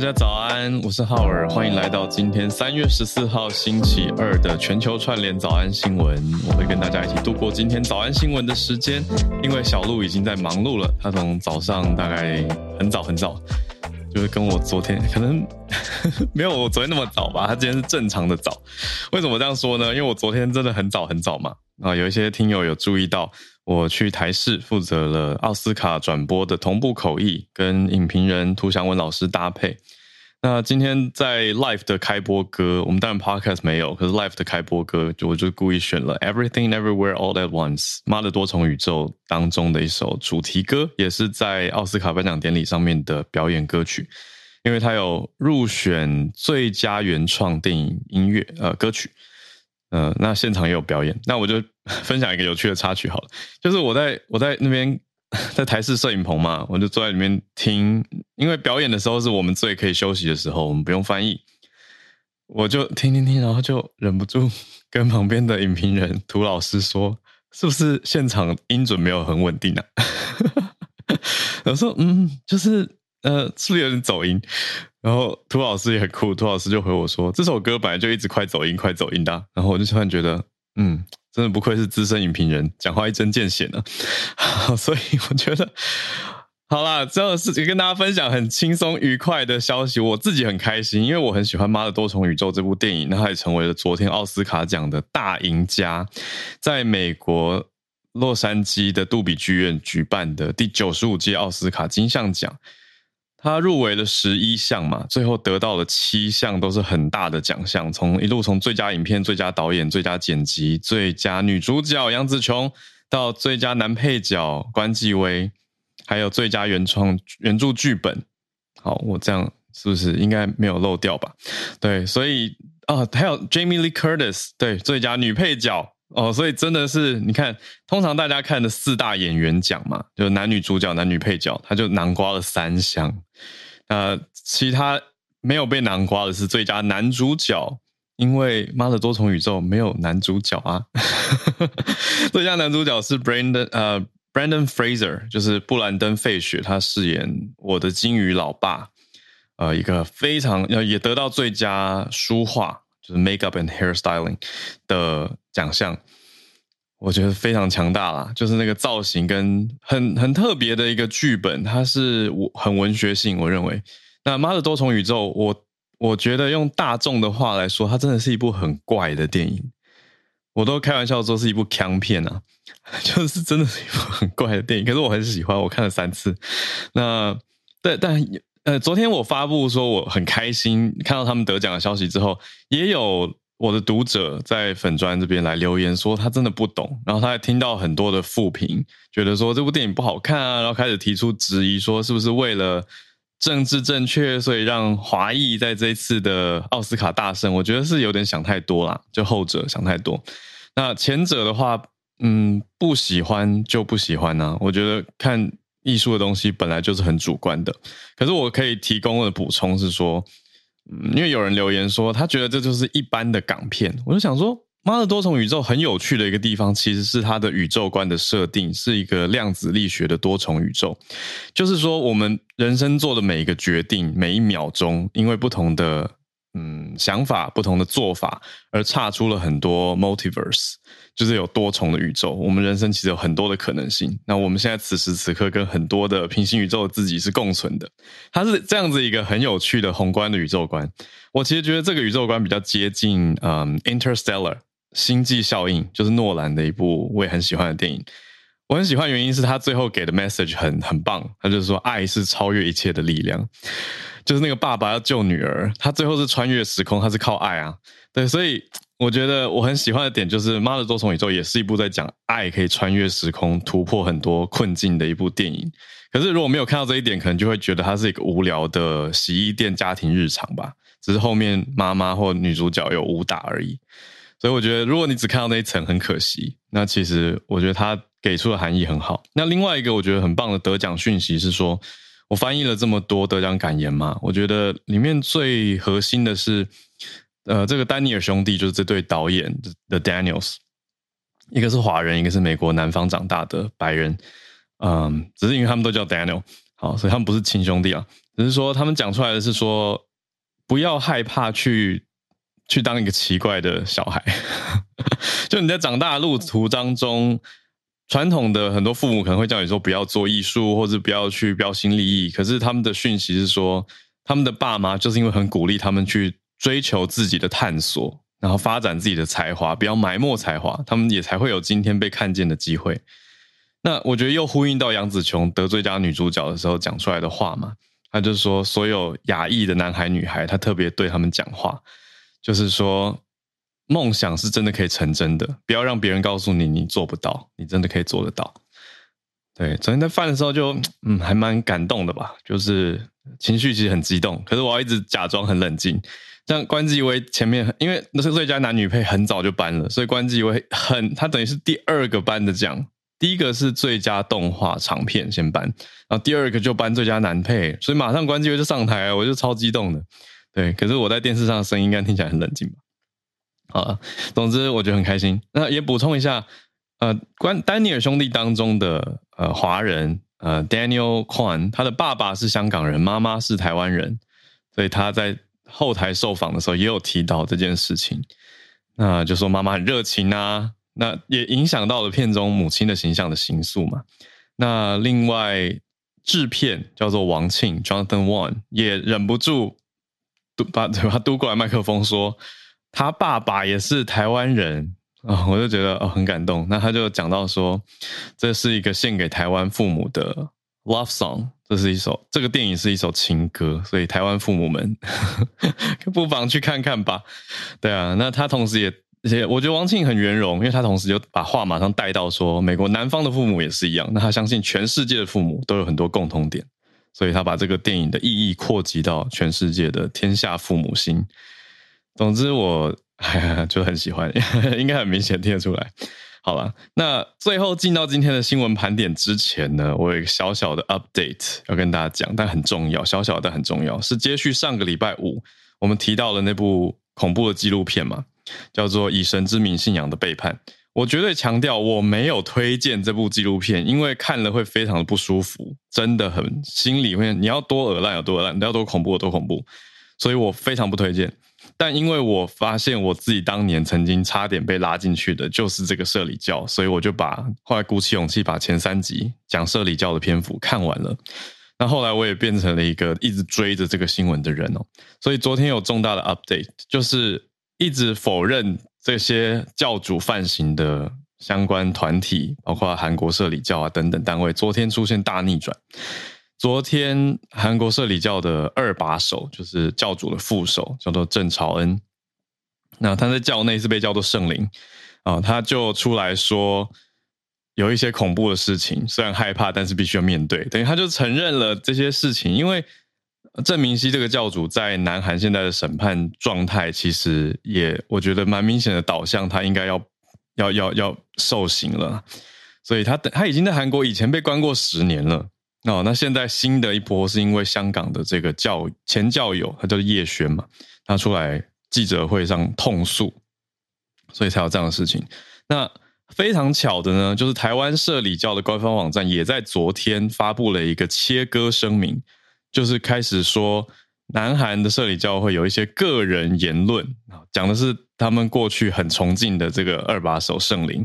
大家早安，我是浩尔，欢迎来到今天三月十四号星期二的全球串联早安新闻。我会跟大家一起度过今天早安新闻的时间，因为小鹿已经在忙碌了，他从早上大概很早很早，就是跟我昨天可能没有我昨天那么早吧，他今天是正常的早。为什么这样说呢？因为我昨天真的很早很早嘛。啊，有一些听友有注意到。我去台视负责了奥斯卡转播的同步口译，跟影评人涂祥文老师搭配。那今天在 Life 的开播歌，我们当然 Podcast 没有，可是 Life 的开播歌，就我就故意选了 Everything Everywhere All at Once，妈的多重宇宙当中的一首主题歌，也是在奥斯卡颁奖典礼上面的表演歌曲，因为它有入选最佳原创电影音乐呃歌曲。嗯、那现场也有表演，那我就 分享一个有趣的插曲好了，就是我在我在那边 在台式摄影棚嘛，我就坐在里面听，因为表演的时候是我们最可以休息的时候，我们不用翻译，我就听听听，然后就忍不住 跟旁边的影评人涂老师说，是不是现场音准没有很稳定啊？我说嗯，就是呃，是不是有点走音？然后涂老师也很酷，涂老师就回我说：“这首歌本来就一直快走音，快走音的。”然后我就突然觉得，嗯，真的不愧是资深影评人，讲话一针见血呢。所以我觉得，好啦，这样的事情跟大家分享很轻松愉快的消息，我自己很开心，因为我很喜欢《妈的多重宇宙》这部电影，那它也成为了昨天奥斯卡奖的大赢家，在美国洛杉矶的杜比剧院举办的第九十五届奥斯卡金像奖。他入围了十一项嘛，最后得到了七项，都是很大的奖项。从一路从最佳影片、最佳导演、最佳剪辑、最佳女主角杨紫琼，到最佳男配角关继威，还有最佳原创原著剧本。好，我这样是不是应该没有漏掉吧？对，所以啊，还有 Jamie Lee Curtis，对，最佳女配角。哦，所以真的是你看，通常大家看的四大演员奖嘛，就男女主角、男女配角，他就囊括了三项。呃，其他没有被囊括的是最佳男主角，因为《妈的多重宇宙》没有男主角啊。最佳男主角是 Brandon 呃 Brandon Fraser，就是布兰登·费雪，他饰演我的鲸鱼老爸，呃，一个非常呃也得到最佳书画。Makeup and hairstyling 的奖项，我觉得非常强大啦。就是那个造型跟很很特别的一个剧本，它是我很文学性。我认为，那《妈的多重宇宙》，我我觉得用大众的话来说，它真的是一部很怪的电影。我都开玩笑说是一部腔片啊，就是真的是一部很怪的电影。可是我很喜欢，我看了三次。那但但。昨天我发布说我很开心看到他们得奖的消息之后，也有我的读者在粉专这边来留言说他真的不懂，然后他还听到很多的负评，觉得说这部电影不好看啊，然后开始提出质疑，说是不是为了政治正确，所以让华裔在这一次的奥斯卡大胜？我觉得是有点想太多啦，就后者想太多。那前者的话，嗯，不喜欢就不喜欢啊，我觉得看。艺术的东西本来就是很主观的，可是我可以提供的补充是说，嗯，因为有人留言说他觉得这就是一般的港片，我就想说，妈的多重宇宙很有趣的一个地方，其实是它的宇宙观的设定是一个量子力学的多重宇宙，就是说我们人生做的每一个决定，每一秒钟，因为不同的。嗯，想法不同的做法，而差出了很多 multiverse，就是有多重的宇宙。我们人生其实有很多的可能性。那我们现在此时此刻跟很多的平行宇宙的自己是共存的。它是这样子一个很有趣的宏观的宇宙观。我其实觉得这个宇宙观比较接近嗯，Interstellar 星际效应，就是诺兰的一部我也很喜欢的电影。我很喜欢原因是他最后给的 message 很很棒，他就是说爱是超越一切的力量。就是那个爸爸要救女儿，他最后是穿越时空，他是靠爱啊。对，所以我觉得我很喜欢的点就是《妈的多重宇宙》也是一部在讲爱可以穿越时空、突破很多困境的一部电影。可是如果没有看到这一点，可能就会觉得它是一个无聊的洗衣店家庭日常吧。只是后面妈妈或女主角有武打而已。所以我觉得，如果你只看到那一层，很可惜。那其实我觉得他给出的含义很好。那另外一个我觉得很棒的得奖讯息是说，我翻译了这么多得奖感言嘛，我觉得里面最核心的是，呃，这个丹尼尔兄弟就是这对导演的 Daniels，一个是华人，一个是美国南方长大的白人，嗯，只是因为他们都叫 Daniel，好，所以他们不是亲兄弟啊，只是说他们讲出来的是说，不要害怕去。去当一个奇怪的小孩，就你在长大的路途当中，传统的很多父母可能会叫你说不要做艺术，或者不要去标新立异。可是他们的讯息是说，他们的爸妈就是因为很鼓励他们去追求自己的探索，然后发展自己的才华，不要埋没才华，他们也才会有今天被看见的机会。那我觉得又呼应到杨紫琼得最佳女主角的时候讲出来的话嘛，他就是说所有亚裔的男孩女孩，他特别对他们讲话。就是说，梦想是真的可以成真的，不要让别人告诉你你做不到，你真的可以做得到。对，昨天在饭的时候就嗯，还蛮感动的吧，就是情绪其实很激动，可是我要一直假装很冷静。像关继威前面，因为那是最佳男女配很早就颁了，所以关继威很他等于是第二个颁的奖，第一个是最佳动画长片先颁，然后第二个就颁最佳男配，所以马上关继威就上台，我就超激动的。对，可是我在电视上的声音应该听起来很冷静吧？啊，总之我觉得很开心。那也补充一下，呃，关丹尼尔兄弟当中的呃华人呃 Daniel Kwan，他的爸爸是香港人，妈妈是台湾人，所以他在后台受访的时候也有提到这件事情。那就说妈妈很热情啊，那也影响到了片中母亲的形象的形塑嘛。那另外制片叫做王庆 Jonathan Wong 也忍不住嘟。把对吧？嘟过来麦克风说，他爸爸也是台湾人啊、我就觉得很感动。那他就讲到说，这是一个献给台湾父母的 love song，这是一首这个电影是一首情歌，所以台湾父母们 不妨去看看吧。对啊，那他同时也也，我觉得王庆很圆融，因为他同时就把话马上带到说，美国南方的父母也是一样。那他相信全世界的父母都有很多共同点。所以他把这个电影的意义扩及到全世界的天下父母心。总之，我 就很喜欢，应该很明显听得出来。好了，那最后进到今天的新闻盘点之前呢，我有一个小小的 update 要跟大家讲，但很重要，小小的但很重要，是接续上个礼拜五我们提到了那部恐怖的纪录片嘛，叫做《以神之名：信仰的背叛》。我绝对强调，我没有推荐这部纪录片，因为看了会非常的不舒服，真的很心里会，你要多恶烂有多恶烂，你要多恐怖有多恐怖，所以我非常不推荐。但因为我发现我自己当年曾经差点被拉进去的就是这个社理教，所以我就把后来鼓起勇气把前三集讲社理教的篇幅看完了。那后来我也变成了一个一直追着这个新闻的人哦，所以昨天有重大的 update，就是一直否认。这些教主犯行的相关团体，包括韩国社理教啊等等单位，昨天出现大逆转。昨天韩国社里教的二把手，就是教主的副手，叫做郑朝恩。那他在教内是被叫做圣灵啊，他就出来说有一些恐怖的事情，虽然害怕，但是必须要面对。等于他就承认了这些事情，因为。郑明熙这个教主在南韩现在的审判状态，其实也我觉得蛮明显的导向，他应该要要要要受刑了。所以他他已经在韩国以前被关过十年了哦。那现在新的一波是因为香港的这个教前教友，他叫叶宣嘛，他出来记者会上痛诉，所以才有这样的事情。那非常巧的呢，就是台湾社理教的官方网站也在昨天发布了一个切割声明。就是开始说，南韩的社理教会有一些个人言论，讲的是他们过去很崇敬的这个二把手圣灵，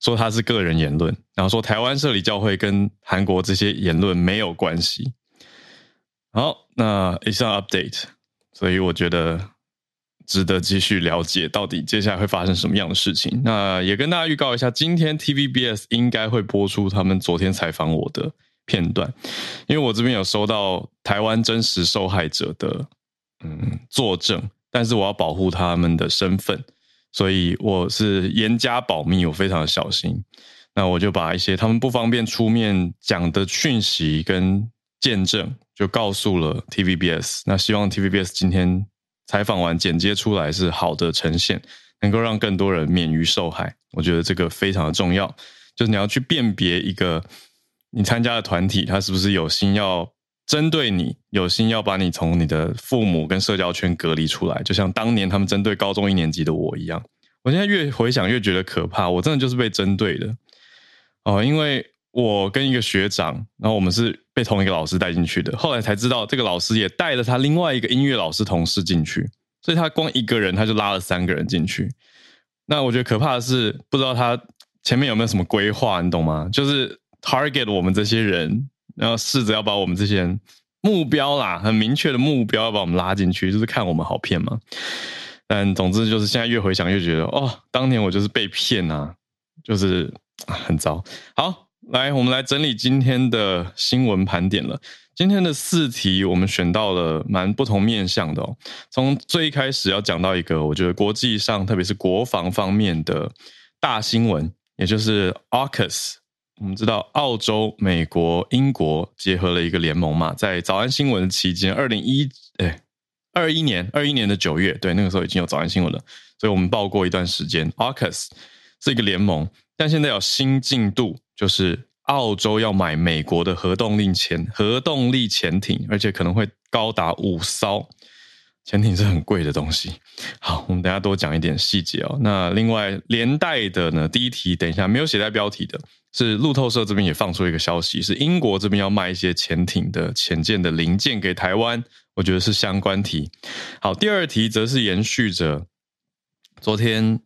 说他是个人言论，然后说台湾摄理教会跟韩国这些言论没有关系。好，那以上 update，所以我觉得值得继续了解到底接下来会发生什么样的事情。那也跟大家预告一下，今天 TVBS 应该会播出他们昨天采访我的。片段，因为我这边有收到台湾真实受害者的嗯作证，但是我要保护他们的身份，所以我是严加保密，我非常的小心。那我就把一些他们不方便出面讲的讯息跟见证，就告诉了 TVBS。那希望 TVBS 今天采访完剪接出来是好的呈现，能够让更多人免于受害。我觉得这个非常的重要，就是你要去辨别一个你参加的团体，他是不是有心要针对你，有心要把你从你的父母跟社交圈隔离出来，就像当年他们针对高中一年级的我一样。我现在越回想越觉得可怕，我真的就是被针对的。哦，因为我跟一个学长，然后我们是被同一个老师带进去的，后来才知道这个老师也带了他另外一个音乐老师同事进去，所以他光一个人他就拉了三个人进去。那我觉得可怕的是，不知道他前面有没有什么规划，你懂吗？就是 target 我们这些人，然后试着要把我们这些人目标啦，很明确的目标要把我们拉进去，就是看我们好骗吗？但总之就是现在越回想越觉得，哦，当年我就是被骗啊，就是。很糟。好，来，我们来整理今天的新闻盘点了。今天的四题，我们选到了蛮不同面向的哦。从最一开始要讲到一个，我觉得国际上，特别是国防方面的大新闻，也就是 AUKUS。我们知道，澳洲、美国、英国结合了一个联盟嘛，在早安新闻期间，二零一哎二一年二一年的九月，对，那个时候已经有早安新闻了，所以我们报过一段时间。AUKUS 是一个联盟。但现在有新进度，就是澳洲要买美国的核动力潜核动力潜艇，而且可能会高达五艘。潜艇是很贵的东西。好，我们等下多讲一点细节哦。那另外连带的呢，第一题等一下没有写在标题的，是路透社这边也放出一个消息，是英国这边要卖一些潜艇的潜舰的零件给台湾，我觉得是相关题。好，第二题则是延续着昨天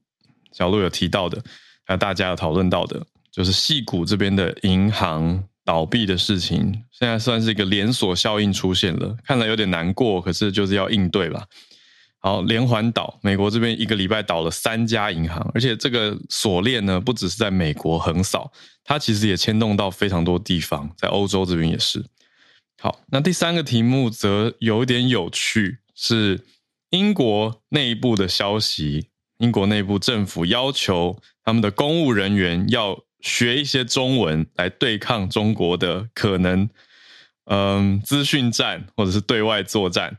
小路有提到的。还有大家有讨论到的，就是矽谷这边的银行倒闭的事情，现在算是一个连锁效应出现了，看来有点难过，可是就是要应对吧。好，连环倒，美国这边一个礼拜倒了三家银行，而且这个锁链呢，不只是在美国横扫，它其实也牵动到非常多地方，在欧洲这边也是。好，那第三个题目则有点有趣，是英国内部的消息。英国内部政府要求他们的公务人员要学一些中文来对抗中国的可能，嗯，资讯战或者是对外作战，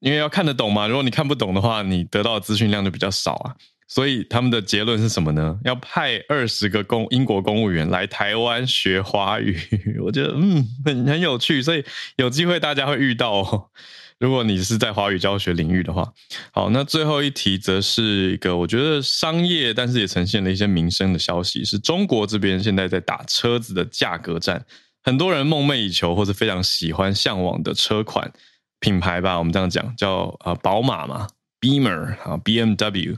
因为要看得懂嘛。如果你看不懂的话，你得到的资讯量就比较少啊。所以他们的结论是什么呢？要派二十个公英国公务员来台湾学华语。我觉得嗯，很很有趣，所以有机会大家会遇到。如果你是在华语教学领域的话，好，那最后一题则是一个我觉得商业，但是也呈现了一些民生的消息，是中国这边现在在打车子的价格战，很多人梦寐以求或者非常喜欢向往的车款品牌吧，我们这样讲叫啊宝马嘛，Beamer 啊 BMW，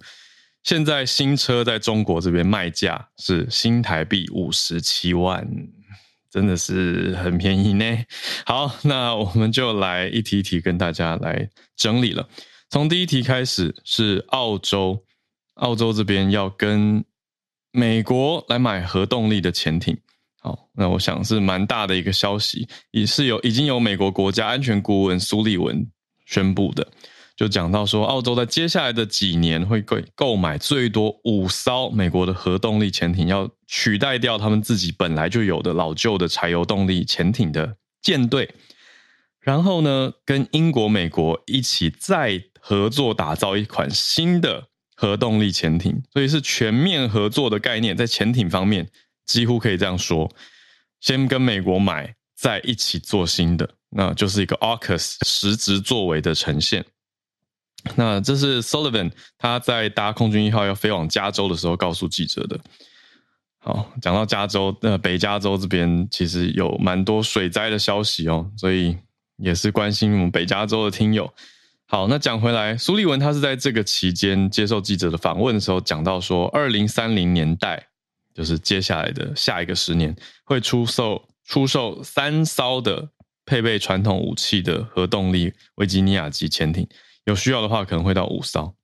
现在新车在中国这边卖价是新台币五十七万。真的是很便宜呢。好，那我们就来一题一题跟大家来整理了。从第一题开始是澳洲，澳洲这边要跟美国来买核动力的潜艇。好，那我想是蛮大的一个消息，也是有已经有美国国家安全顾问苏利文宣布的。就讲到说，澳洲在接下来的几年会购购买最多五艘美国的核动力潜艇，要取代掉他们自己本来就有的老旧的柴油动力潜艇的舰队，然后呢，跟英国、美国一起再合作打造一款新的核动力潜艇，所以是全面合作的概念，在潜艇方面几乎可以这样说，先跟美国买，再一起做新的，那就是一个 AUKUS 实质作为的呈现。那这是 Sullivan 他在搭空军一号要飞往加州的时候告诉记者的。好，讲到加州，那北加州这边其实有蛮多水灾的消息哦，所以也是关心我们北加州的听友。好，那讲回来，苏利文他是在这个期间接受记者的访问的时候讲到说，二零三零年代就是接下来的下一个十年会出售出售三艘的配备传统武器的核动力维吉尼亚级潜艇。有需要的话，可能会到五艘。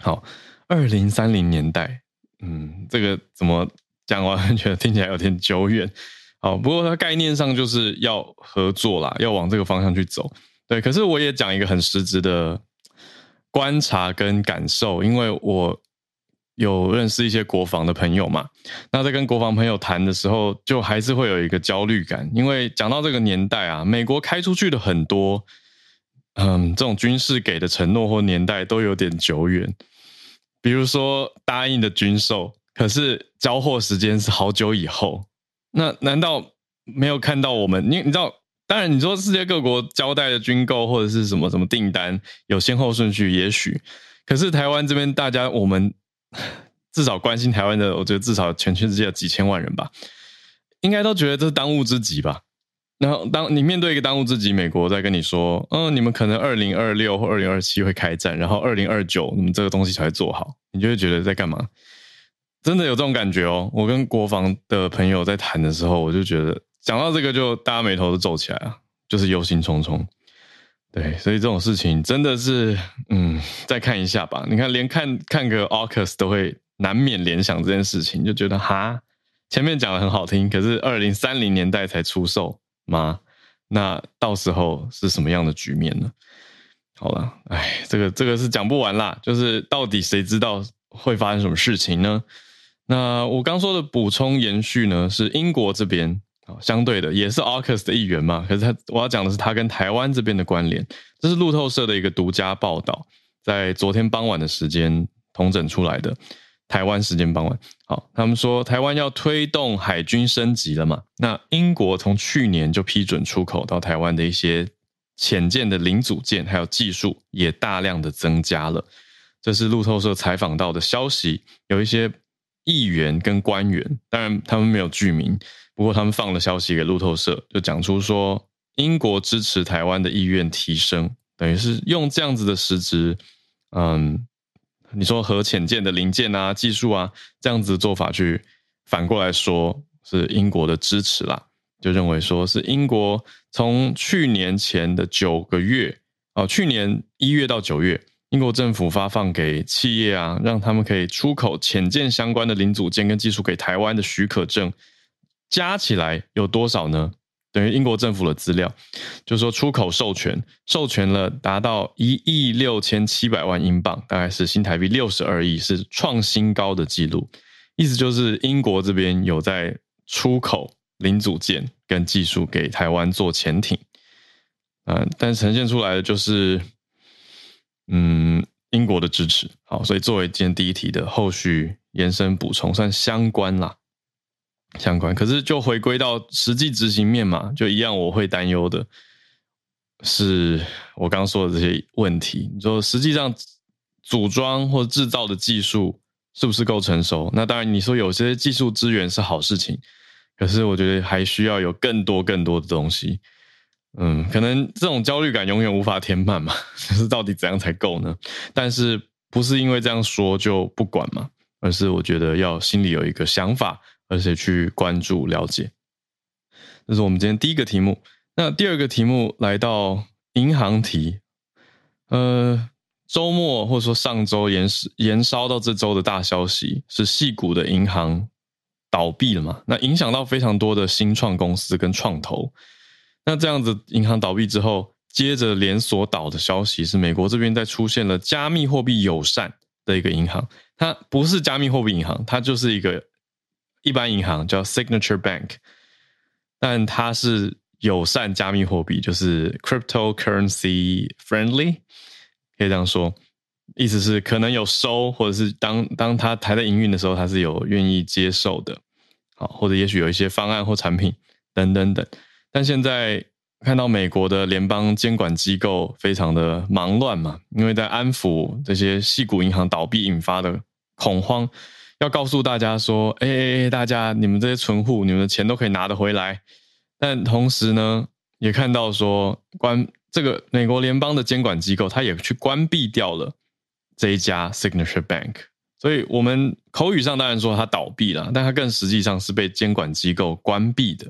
好，二零三零年代，嗯，这个怎么讲？我觉得听起来有点久远。好，不过它概念上就是要合作啦，要往这个方向去走。对，可是我也讲一个很实质的观察跟感受，因为我有认识一些国防的朋友嘛，那在跟国防朋友谈的时候，就还是会有一个焦虑感，因为讲到这个年代啊，美国开出去的很多，嗯，这种军事给的承诺或年代都有点久远，比如说答应的军售，可是交货时间是好久以后，那难道没有看到我们？你你知道？当然，你说世界各国交代的军购或者是什么什么订单有先后顺序，也许。可是台湾这边，大家我们至少关心台湾的，我觉得至少全世界有几千万人吧，应该都觉得这是当务之急吧。然后，当你面对一个当务之急，美国在跟你说，嗯，你们可能二零二六或二零二七会开战，然后二零二九你们这个东西才会做好，你就会觉得在干嘛？真的有这种感觉哦。我跟国防的朋友在谈的时候，我就觉得。讲到这个，就大家眉头都皱起来了，就是忧心忡忡。对，所以这种事情真的是，嗯，再看一下吧。你看，连看看个 AUKUS 都会难免联想这件事情，就觉得哈，前面讲的很好听，可是二零三零年代才出售吗？那到时候是什么样的局面呢？好了，哎，这个这个是讲不完啦，就是到底谁知道会发生什么事情呢？那我刚说的补充延续呢，是英国这边。相对的也是 AUKUS 的一员嘛，可是他我要讲的是他跟台湾这边的关联，这是路透社的一个独家报道，在昨天傍晚的时间统整出来的，台湾时间傍晚。好，他们说台湾要推动海军升级了嘛，那英国从去年就批准出口到台湾的一些潜舰的零组件还有技术也大量的增加了，这是路透社采访到的消息，有一些议员跟官员，当然他们没有具名。不过他们放了消息给路透社，就讲出说英国支持台湾的意愿提升，等于是用这样子的实质，嗯，你说核潜舰的零件啊、技术啊这样子做法去反过来说是英国的支持啦，就认为说是英国从去年前的九个月哦，去年一月到九月，英国政府发放给企业啊，让他们可以出口潜舰相关的零组件跟技术给台湾的许可证。加起来有多少呢？等于英国政府的资料，就是说出口授权授权了达到一亿六千七百万英镑，大概是新台币六十二亿，是创新高的记录。意思就是英国这边有在出口零组件跟技术给台湾做潜艇，嗯，但呈现出来的就是，嗯，英国的支持。好，所以作为今天第一题的后续延伸补充，算相关啦。相关，可是就回归到实际执行面嘛，就一样，我会担忧的是我刚说的这些问题。你说实际上组装或制造的技术是不是够成熟？那当然，你说有些技术资源是好事情，可是我觉得还需要有更多更多的东西。嗯，可能这种焦虑感永远无法填满嘛，就是到底怎样才够呢？但是不是因为这样说就不管嘛？而是我觉得要心里有一个想法。而且去关注了解，这是我们今天第一个题目。那第二个题目来到银行题，呃，周末或者说上周延延烧到这周的大消息是矽谷的银行倒闭了嘛？那影响到非常多的新创公司跟创投。那这样子银行倒闭之后，接着连锁倒的消息是美国这边在出现了加密货币友善的一个银行，它不是加密货币银行，它就是一个。一般银行叫 Signature Bank，但它是友善加密货币，就是 cryptocurrency friendly，可以这样说，意思是可能有收，或者是当当它还在营运的时候，它是有愿意接受的，好，或者也许有一些方案或产品等等等。但现在看到美国的联邦监管机构非常的忙乱嘛，因为在安抚这些矽谷银行倒闭引发的恐慌。要告诉大家说，哎、欸，大家，你们这些存户，你们的钱都可以拿得回来。但同时呢，也看到说，关这个美国联邦的监管机构，他也去关闭掉了这一家 Signature Bank。所以，我们口语上当然说它倒闭了，但它更实际上是被监管机构关闭的。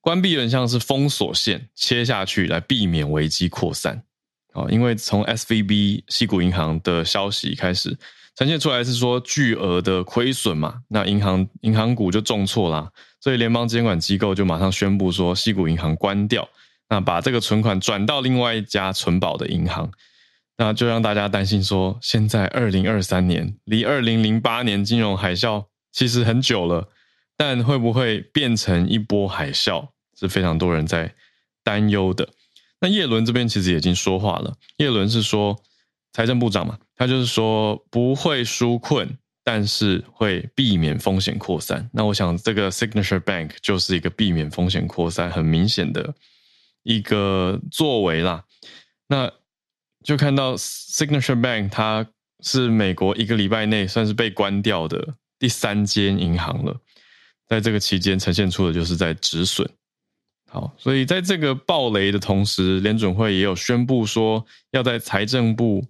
关闭很像是封锁线切下去，来避免危机扩散。啊，因为从 SVB 矽谷银行的消息开始。呈现出来是说巨额的亏损嘛，那银行银行股就重挫啦，所以联邦监管机构就马上宣布说，西谷银行关掉，那把这个存款转到另外一家存保的银行。那就让大家担心说，现在二零二三年离二零零八年金融海啸其实很久了，但会不会变成一波海啸，是非常多人在担忧的。那叶伦这边其实已经说话了，叶伦是说财政部长嘛，他就是说不会纾困，但是会避免风险扩散。那我想这个 Signature Bank 就是一个避免风险扩散很明显的一个作为啦。那就看到 Signature Bank 它是美国一个礼拜内算是被关掉的第三间银行了，在这个期间呈现出的就是在止损。好，所以在这个暴雷的同时，联准会也有宣布说，要在财政部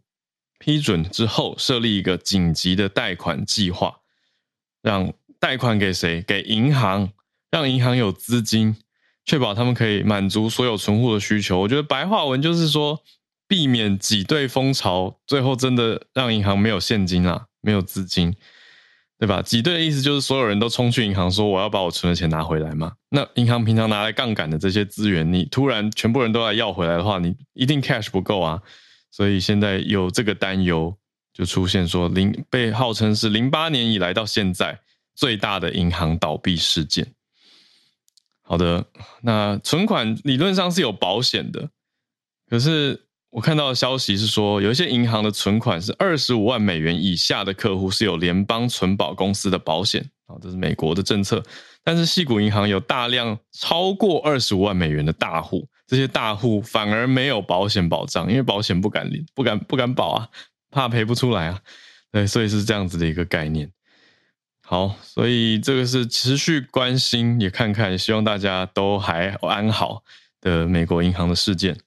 批准之后设立一个紧急的贷款计划，让贷款给谁？给银行，让银行有资金，确保他们可以满足所有存户的需求。我觉得白话文就是说，避免挤兑风潮，最后真的让银行没有现金啦，没有资金。对吧？挤兑的意思就是所有人都冲去银行说，我要把我存的钱拿回来嘛。那银行平常拿来杠杆的这些资源，你突然全部人都来要回来的话，你一定 cash 不够啊。所以现在有这个担忧，就出现说零被号称是零八年以来到现在最大的银行倒闭事件。好的，那存款理论上是有保险的，可是。我看到的消息是说，有一些银行的存款是二十五万美元以下的客户是有联邦存保公司的保险啊，这是美国的政策。但是细谷银行有大量超过二十五万美元的大户，这些大户反而没有保险保障，因为保险不敢领，不敢不敢保啊，怕赔不出来啊。对，所以是这样子的一个概念。好，所以这个是持续关心，也看看，希望大家都还安好的美国银行的事件。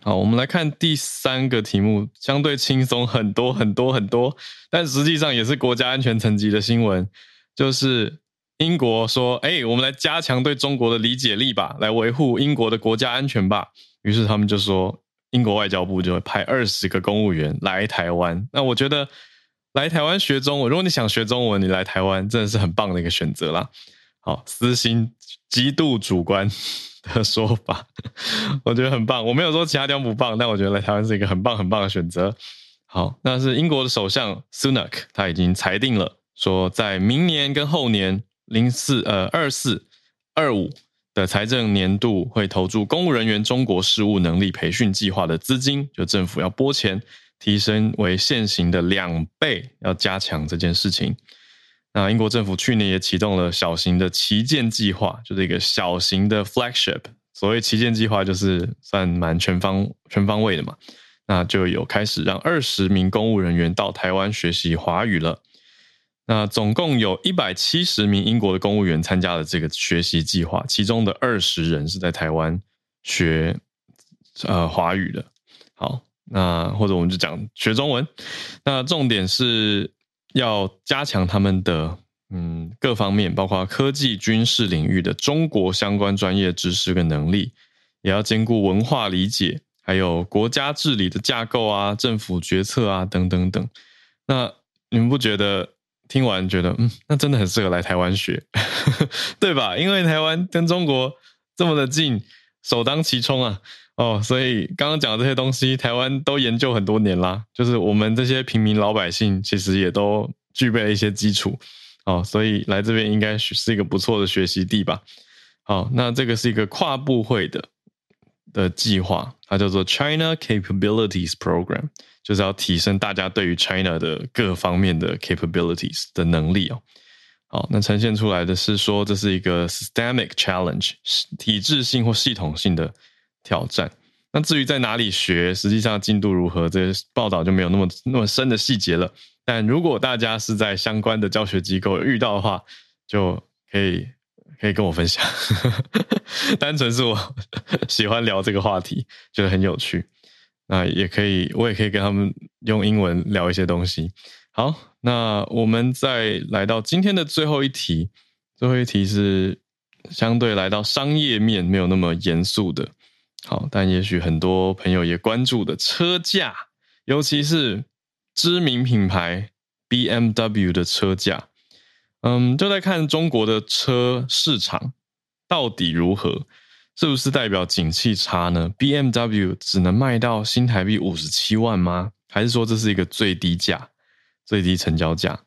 好，我们来看第三个题目，相对轻松很多很多很多，但实际上也是国家安全层级的新闻，就是英国说：“哎，我们来加强对中国的理解力吧，来维护英国的国家安全吧。”于是他们就说，英国外交部就会派二十个公务员来台湾。那我觉得来台湾学中文，如果你想学中文，你来台湾真的是很棒的一个选择啦。好，私心极度主观。的说法，我觉得很棒。我没有说其他地方不棒，但我觉得来台湾是一个很棒很棒的选择。好，那是英国的首相 Sunak，他已经裁定了，说在明年跟后年零四呃二四二五的财政年度会投注公务人员中国事务能力培训计划的资金，就政府要拨钱提升为现行的两倍，要加强这件事情。那英国政府去年也启动了小型的旗舰计划，就是一个小型的 flagship。所谓旗舰计划，就是算蛮全方全方位的嘛。那就有开始让二十名公务人员到台湾学习华语了。那总共有一百七十名英国的公务员参加了这个学习计划，其中的二十人是在台湾学呃华语的。好，那或者我们就讲学中文。那重点是。要加强他们的嗯各方面，包括科技、军事领域的中国相关专业知识跟能力，也要兼顾文化理解，还有国家治理的架构啊、政府决策啊等等等。那你们不觉得听完觉得嗯，那真的很适合来台湾学，对吧？因为台湾跟中国这么的近，首当其冲啊。哦，所以刚刚讲的这些东西，台湾都研究很多年啦。就是我们这些平民老百姓，其实也都具备了一些基础。哦，所以来这边应该是一个不错的学习地吧。好，那这个是一个跨部会的的计划，它叫做 China Capabilities Program，就是要提升大家对于 China 的各方面的 capabilities 的能力哦。好，那呈现出来的是说，这是一个 systemic challenge，体制性或系统性的。挑战。那至于在哪里学，实际上进度如何，这些报道就没有那么那么深的细节了。但如果大家是在相关的教学机构遇到的话，就可以可以跟我分享。单纯是我喜欢聊这个话题，觉得很有趣。那也可以，我也可以跟他们用英文聊一些东西。好，那我们再来到今天的最后一题。最后一题是相对来到商业面没有那么严肃的。好，但也许很多朋友也关注的车价，尤其是知名品牌 BMW 的车价，嗯，就在看中国的车市场到底如何。是不是代表景气差呢？BMW 只能卖到新台币五十七万吗？还是说这是一个最低价、最低成交价？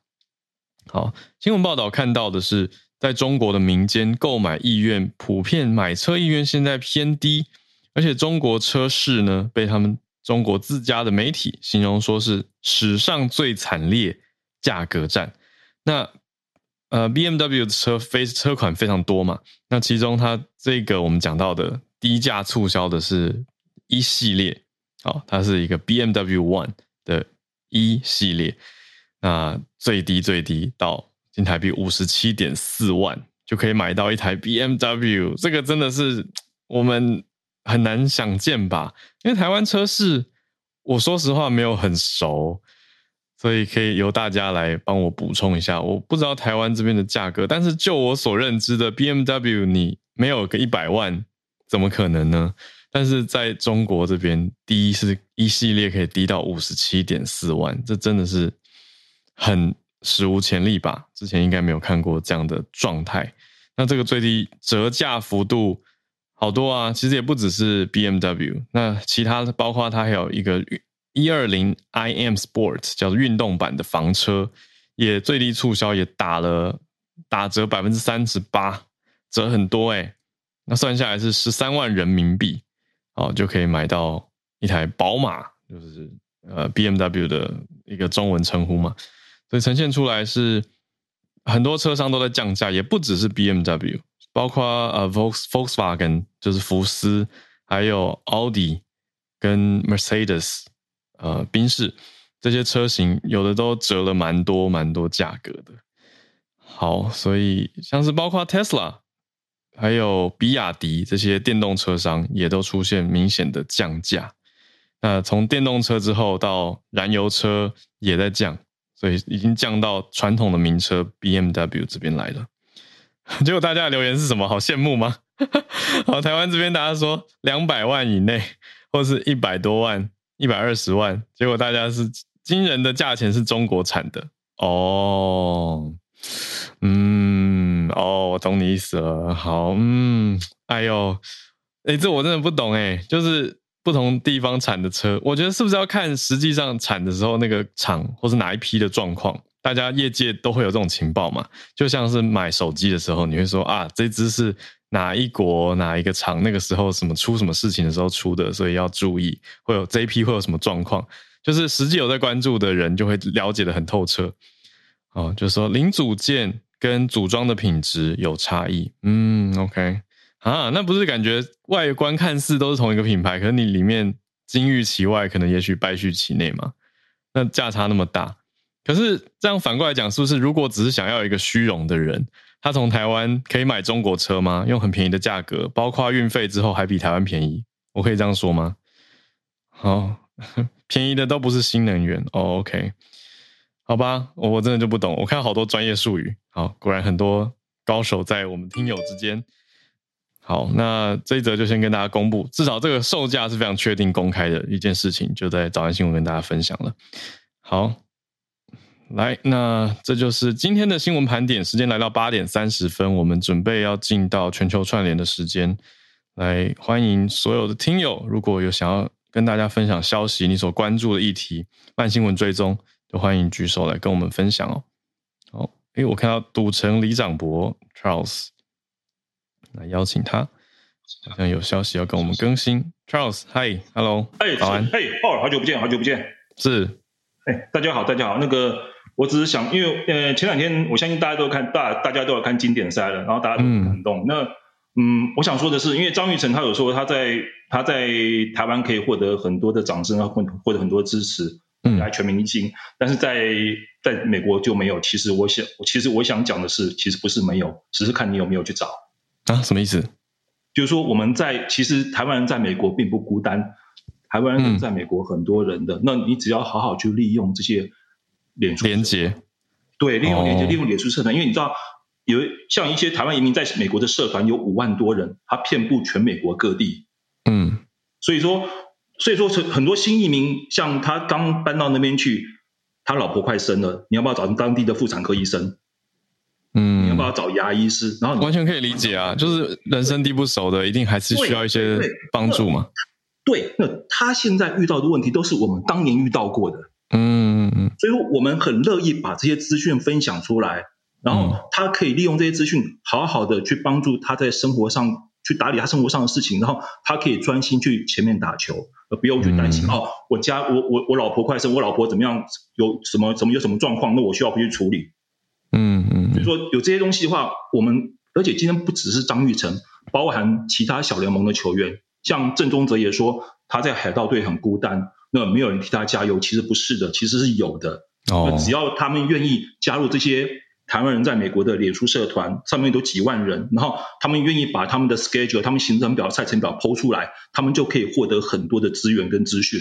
好，新闻报道看到的是，在中国的民间购买意愿普遍买车意愿现在偏低，而且中国车市呢，被他们中国自家的媒体形容说是史上最惨烈价格战。那呃，BMW 的车非车款非常多嘛，那其中它这个我们讲到的低价促销的是一系列，好，它是一个 BMW One 的一系列，那最低最低到新台币五十七点四万就可以买到一台 BMW，这个真的是我们很难想见吧？因为台湾车市，我说实话没有很熟。所以可以由大家来帮我补充一下，我不知道台湾这边的价格，但是就我所认知的 BMW，你没有个一百万，怎么可能呢？但是在中国这边，第一是一系列可以低到五十七点四万，这真的是很史无前例吧？之前应该没有看过这样的状态。那这个最低折价幅度好多啊，其实也不只是 BMW，那其他的包括它还有一个。一二零 iM Sport 叫做运动版的房车，也最低促销也打了打折百分之三十八，折很多诶，那算下来是十三万人民币，哦，就可以买到一台宝马，就是呃 BMW 的一个中文称呼嘛。所以呈现出来是很多车商都在降价，也不只是 BMW，包括呃 Volks Volkswagen 就是福斯，还有奥迪跟 Mercedes。呃，宾士这些车型有的都折了蛮多蛮多价格的。好，所以像是包括 Tesla，还有比亚迪这些电动车商也都出现明显的降价。那从电动车之后到燃油车也在降，所以已经降到传统的名车 BMW 这边来了。结果大家的留言是什么？好羡慕吗？好，台湾这边大家说两百万以内，或是一百多万。一百二十万，结果大家是惊人的价钱，是中国产的哦，嗯，哦，我懂你意思了。好，嗯，哎呦，哎，这我真的不懂哎，就是不同地方产的车，我觉得是不是要看实际上产的时候那个厂或是哪一批的状况？大家业界都会有这种情报嘛？就像是买手机的时候，你会说啊，这只是。哪一国哪一个厂那个时候什么出什么事情的时候出的，所以要注意会有这一批会有什么状况，就是实际有在关注的人就会了解得很透彻。哦，就是说零组件跟组装的品质有差异。嗯，OK 啊，那不是感觉外观看似都是同一个品牌，可是你里面金玉其外，可能也许败絮其内嘛？那价差那么大，可是这样反过来讲，是不是如果只是想要一个虚荣的人？他从台湾可以买中国车吗？用很便宜的价格，包括运费之后还比台湾便宜，我可以这样说吗？好，便宜的都不是新能源。哦，OK，好吧，我我真的就不懂。我看好多专业术语，好，果然很多高手在我们听友之间。好，那这一则就先跟大家公布，至少这个售价是非常确定公开的一件事情，就在早安新闻跟大家分享了。好。来，那这就是今天的新闻盘点。时间来到八点三十分，我们准备要进到全球串联的时间。来，欢迎所有的听友，如果有想要跟大家分享消息，你所关注的议题，慢新闻追踪，就欢迎举手来跟我们分享哦。好，诶，我看到赌城李长博 Charles，来邀请他，好像有消息要跟我们更新。Charles，嗨，Hello，哎，早安，嘿，好久不见，好久不见，是，哎，大家好，大家好，那个。我只是想，因为呃前两天我相信大家都看大大家都有看经典赛了，然后大家都很感动。嗯那嗯，我想说的是，因为张玉成他有说他在他在台湾可以获得很多的掌声，啊获获得很多支持，嗯，来全明星，但是在在美国就没有。其实我想，其实我想讲的是，其实不是没有，只是看你有没有去找啊？什么意思？就是说我们在其实台湾人在美国并不孤单，台湾人在美国很多人的，嗯、那你只要好好去利用这些。脸书连接，对，利用连接，利用脸书社团，因为你知道，有像一些台湾移民在美国的社团有五万多人，他遍布全美国各地，嗯，所以说，所以说很多新移民，像他刚搬到那边去，他老婆快生了，你要不要找当地的妇产科医生？嗯，你要不要找牙医师？然后完全可以理解啊，就是人生地不熟的，一定还是需要一些帮助嘛。对，那他现在遇到的问题都是我们当年遇到过的。所以说，我们很乐意把这些资讯分享出来，然后他可以利用这些资讯，好好的去帮助他在生活上去打理他生活上的事情，然后他可以专心去前面打球，而不用去担心、嗯、哦，我家我我我老婆快生，我老婆怎么样，有什么什么有什么状况，那我需要回去处理。嗯嗯。所以说，有这些东西的话，我们而且今天不只是张玉成，包含其他小联盟的球员。像郑宗泽也说他在海盗队很孤单，那没有人替他加油。其实不是的，其实是有的。哦，只要他们愿意加入这些。台湾人在美国的脸书社团上面都几万人，然后他们愿意把他们的 schedule、他们行程表、赛程表 PO 出来，他们就可以获得很多的资源跟资讯。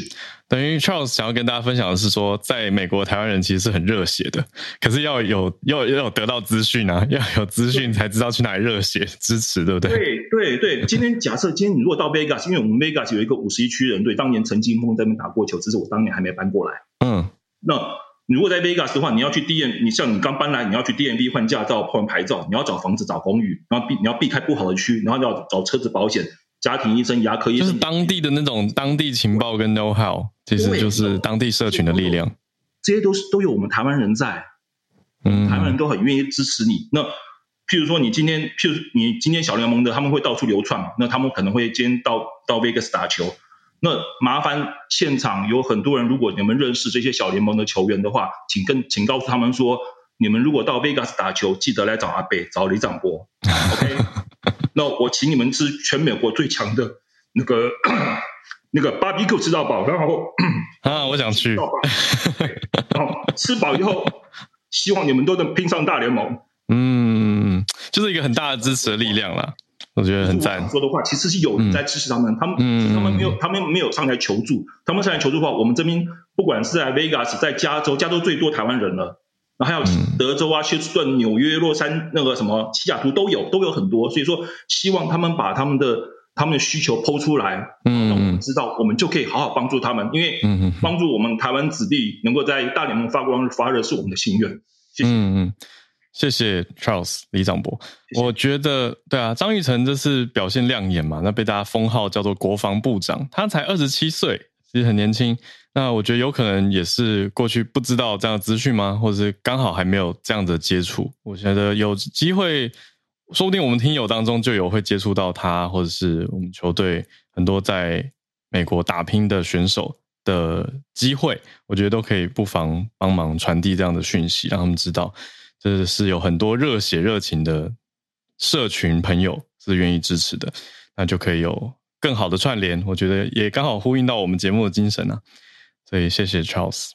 等于 Charles 想要跟大家分享的是说，在美国台湾人其实是很热血的，可是要有要要有得到资讯啊，要有资讯才知道去哪里热血支持，对不对？对对对。今天假设今天你如果到 Vegas，因为我们 Vegas 有一个五十一区人队，当年陈金峰在那边打过球，只是我当年还没搬过来。嗯，那。你如果在 Vegas 的话，你要去 DM，你像你刚搬来，你要去 DMV 换驾照、换牌照，你要找房子、找公寓，然后避你要避开不好的区，然后要找车子保险、家庭医生、牙科医生，就是当地的那种当地情报跟 know how，其实就是当地社群的力量。这些都是都有我们台湾人在，嗯，台湾人都很愿意支持你。那譬如说，你今天，譬如你今天小联盟的，他们会到处流窜，那他们可能会今天到到 Vegas 打球。那麻烦现场有很多人，如果你们认识这些小联盟的球员的话，请跟请告诉他们说，你们如果到 Vegas 打球，记得来找阿北，找李长波。OK，那我请你们吃全美国最强的那个 那个 Barbecue 吃到饱，然后啊，我想去，然后吃饱以后，希望你们都能拼上大联盟。嗯，就是一个很大的支持的力量啦。我觉得很赞。说的话其实是有人在支持他们，嗯、他们、嗯、他们没有，他们没有上来求助。他们上来求助的话，我们这边不管是在 Vegas，在加州，加州最多台湾人了，然后还有德州啊、休斯顿、纽约、洛杉那个什么西雅图都有，都有很多。所以说，希望他们把他们的他们的需求抛出来，嗯，让我们知道，我们就可以好好帮助他们。因为帮助我们台湾子弟能够在大联盟发光发热，是我们的心愿。谢谢。嗯嗯谢谢 Charles 李长博，谢谢。我觉得对啊，张育成这次表现亮眼嘛，那被大家封号叫做国防部长，他才二十七岁，其实很年轻。那我觉得有可能也是过去不知道这样的资讯吗？或者是刚好还没有这样的接触？我觉得有机会，说不定我们听友当中就有会接触到他，或者是我们球队很多在美国打拼的选手的机会，我觉得都可以不妨帮忙传递这样的讯息，让他们知道。这是有很多热血热情的社群朋友是愿意支持的，那就可以有更好的串联。我觉得也刚好呼应到我们节目的精神啊，所以谢谢 Charles。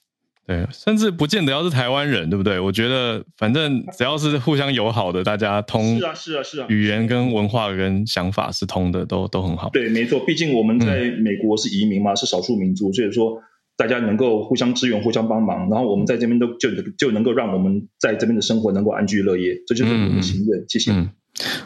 对，甚至不见得要是台湾人，对不对？我觉得反正只要是互相友好的，大家通是啊是啊是啊，语言跟文化跟想法是通的，都都很好。对，没错，毕竟我们在美国是移民嘛，嗯、是少数民族，所以说。大家能够互相支援、互相帮忙，然后我们在这边都就就能够让我们在这边的生活能够安居乐业，这就是我们的心愿。嗯、谢谢。嗯，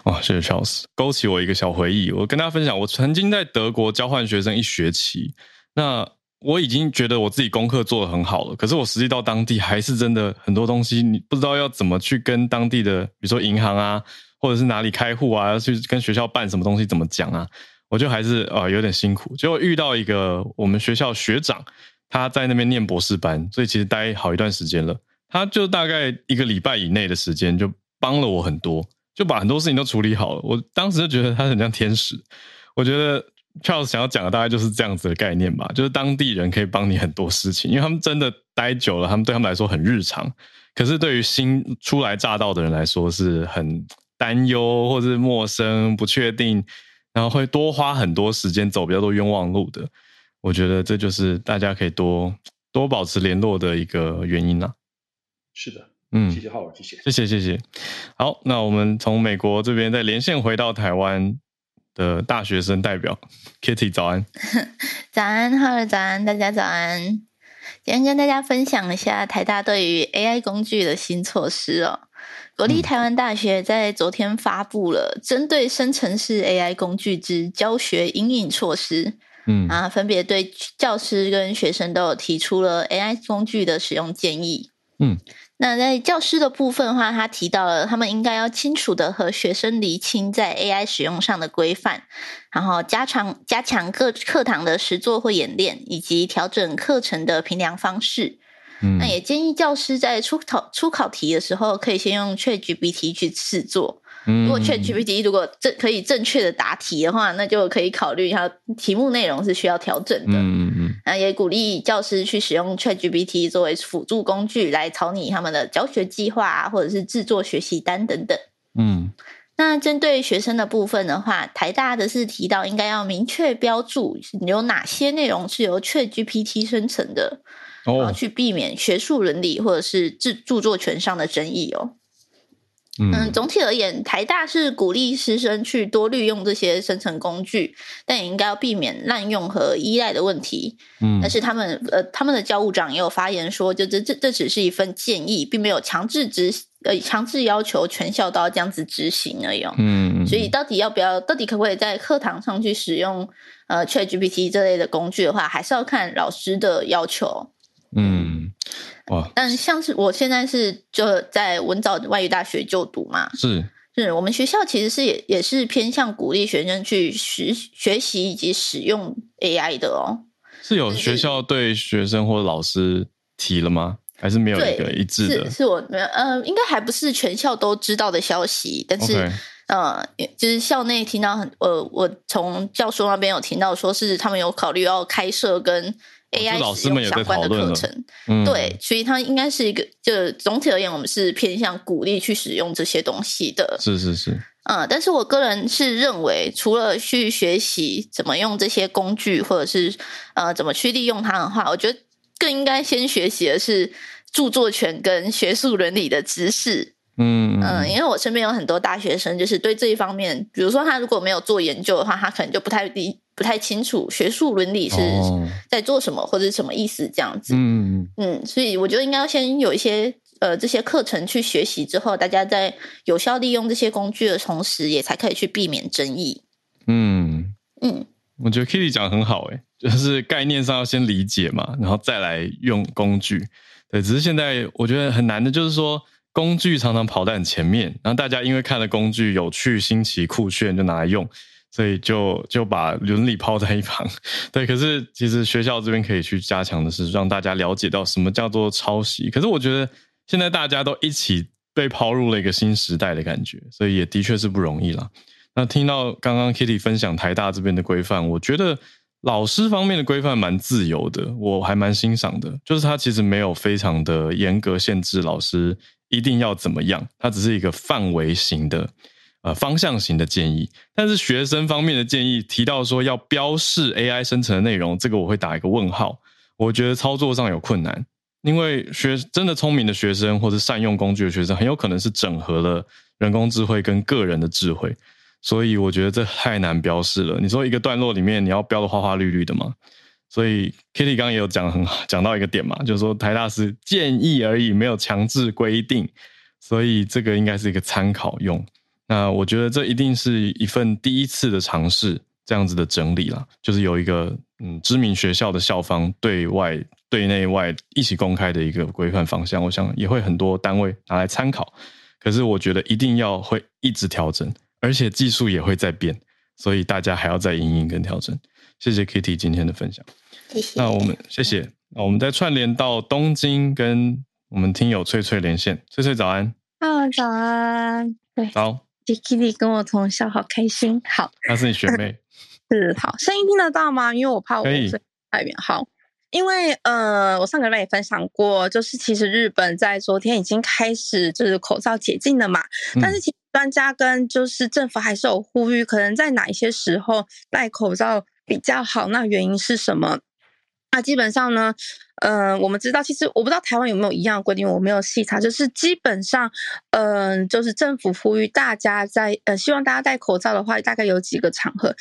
哇，谢谢 Charles，勾起我一个小回忆。我跟大家分享，我曾经在德国交换学生一学期，那我已经觉得我自己功课做得很好了，可是我实际到当地还是真的很多东西，你不知道要怎么去跟当地的，比如说银行啊，或者是哪里开户啊，要去跟学校办什么东西，怎么讲啊，我就还是啊、有点辛苦。结果遇到一个我们学校学长。他在那边念博士班，所以其实待好一段时间了。他就大概一个礼拜以内的时间，就帮了我很多，就把很多事情都处理好了。我当时就觉得他很像天使。我觉得 Charles 想要讲的大概就是这样子的概念吧，就是当地人可以帮你很多事情，因为他们真的待久了，他们对他们来说很日常。可是对于新初来乍到的人来说，是很担忧或是陌生、不确定，然后会多花很多时间走比较多冤枉路的。我觉得这就是大家可以多多保持联络的一个原因啦。是的，嗯，谢谢浩尔，谢谢，谢谢，谢谢。好，那我们从美国这边再连线回到台湾的大学生代表 Kitty，早安。早安，浩尔，早安，大家早安。今天跟大家分享一下台大对于 AI 工具的新措施哦。国立台湾大学在昨天发布了针对生成式 AI 工具之教学引领措施。嗯啊，分别对教师跟学生都有提出了 AI 工具的使用建议。嗯，那在教师的部分的话，他提到了他们应该要清楚的和学生厘清在 AI 使用上的规范，然后加强加强各课堂的实作或演练，以及调整课程的评量方式。嗯，那也建议教师在出考出考题的时候，可以先用 ChatGPT 去试做。如果 ChatGPT 如果正可以正确的答题的话，那就可以考虑一下题目内容是需要调整的。嗯嗯嗯，那也鼓励教师去使用 ChatGPT 作为辅助工具来草拟他们的教学计划啊，或者是制作学习单等等。嗯，那针对学生的部分的话，台大的是提到应该要明确标注有哪些内容是由 ChatGPT 生成的，哦，去避免学术伦理或者是著著作权上的争议哦。嗯，总体而言，台大是鼓励师生去多利用这些生成工具，但也应该要避免滥用和依赖的问题。嗯，但是他们呃，他们的教务长也有发言说，就这这这只是一份建议，并没有强制执呃强制要求全校都要这样子执行而已。嗯，所以到底要不要，到底可不可以在课堂上去使用呃 ChatGPT 这类的工具的话，还是要看老师的要求。嗯。哇！但像是我现在是就在文藻外语大学就读嘛，是是我们学校其实是也也是偏向鼓励学生去学学习以及使用 AI 的哦。是有学校对学生或老师提了吗？还是没有一个一致的？是，是我没有呃，应该还不是全校都知道的消息，但是 Okay. 呃，就是校内听到很呃，我从教授那边有听到说是他们有考虑要开设跟。AI 老师们也在讨论课程，嗯、对，所以它应该是一个，就总体而言，我们是偏向鼓励去使用这些东西的。是是是，嗯，但是我个人是认为，除了去学习怎么用这些工具，或者是呃怎么去利用它的话，我觉得更应该先学习的是著作权跟学术伦理的知识。嗯嗯，因为我身边有很多大学生，就是对这一方面，比如说他如果没有做研究的话，他可能就不太理。不太清楚学术伦理是在做什么，或者是什么意思这样子。嗯嗯，所以我觉得应该要先有一些呃这些课程去学习之后，大家在有效利用这些工具的同时，也才可以去避免争议。嗯嗯，我觉得 Kitty 讲得很好，诶，就是概念上要先理解嘛，然后再来用工具。对，只是现在我觉得很难的，就是说工具常常跑在很前面，然后大家因为看了工具有趣、新奇、酷炫，就拿来用。所以就就把伦理抛在一旁，对。可是其实学校这边可以去加强的是，让大家了解到什么叫做抄袭。可是我觉得现在大家都一起被抛入了一个新时代的感觉，所以也的确是不容易啦。那听到刚刚 Kitty 分享台大这边的规范，我觉得老师方面的规范蛮自由的，我还蛮欣赏的。就是他其实没有非常的严格限制老师一定要怎么样，他只是一个范围型的。呃，方向型的建议，但是学生方面的建议提到说要标示 AI 生成的内容，这个我会打一个问号。我觉得操作上有困难，因为学真的聪明的学生或者善用工具的学生，很有可能是整合了人工智慧跟个人的智慧，所以我觉得这太难标示了。你说一个段落里面你要标的花花绿绿的吗？所以 Kitty 刚刚也有讲很好，讲到一个点嘛，就是说台大是建议而已，没有强制规定，所以这个应该是一个参考用。那我觉得这一定是一份第一次的尝试，这样子的整理啦，就是有一个嗯知名学校的校方对外对内外一起公开的一个规范方向，我想也会很多单位拿来参考。可是我觉得一定要会一直调整，而且技术也会在变，所以大家还要再因应跟调整。谢谢 Kitty 今天的分享，谢谢。那我们谢谢，那我们再串联到东京跟我们听友翠翠连线，翠翠早安。啊，早安，对，早。Kitty 跟我同校，好开心。好，她是你学妹，是好，声音听得到吗？因为我怕我太远。好，因为呃，我上个礼拜也分享过，就是其实日本在昨天已经开始就是口罩解禁了嘛，嗯、但是其实专家跟就是政府还是有呼吁，可能在哪一些时候戴口罩比较好？那原因是什么？那基本上呢，嗯、呃，我们知道，其实我不知道台湾有没有一样规定，我没有细查。就是基本上，嗯、呃，就是政府呼吁大家在呃，希望大家戴口罩的话，大概有几个场合。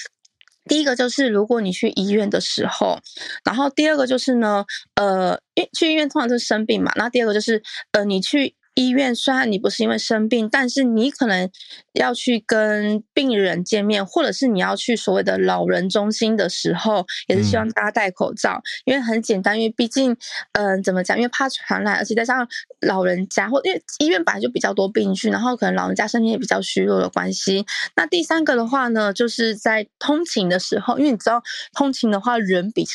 第一个就是如果你去医院的时候，然后第二个就是呢，呃，因去医院通常就是生病嘛。那第二个就是呃，你去医院虽然你不是因为生病，但是你可能要去跟病人见面，或者是你要去所谓的老人中心的时候，也是希望大家戴口罩，嗯、因为很简单，因为毕竟，嗯、呃，怎么讲？因为怕传染，而且再加上老人家，或因为医院本来就比较多病菌，然后可能老人家身体也比较虚弱的关系。那第三个的话呢，就是在通勤的时候，因为你知道通勤的话人比。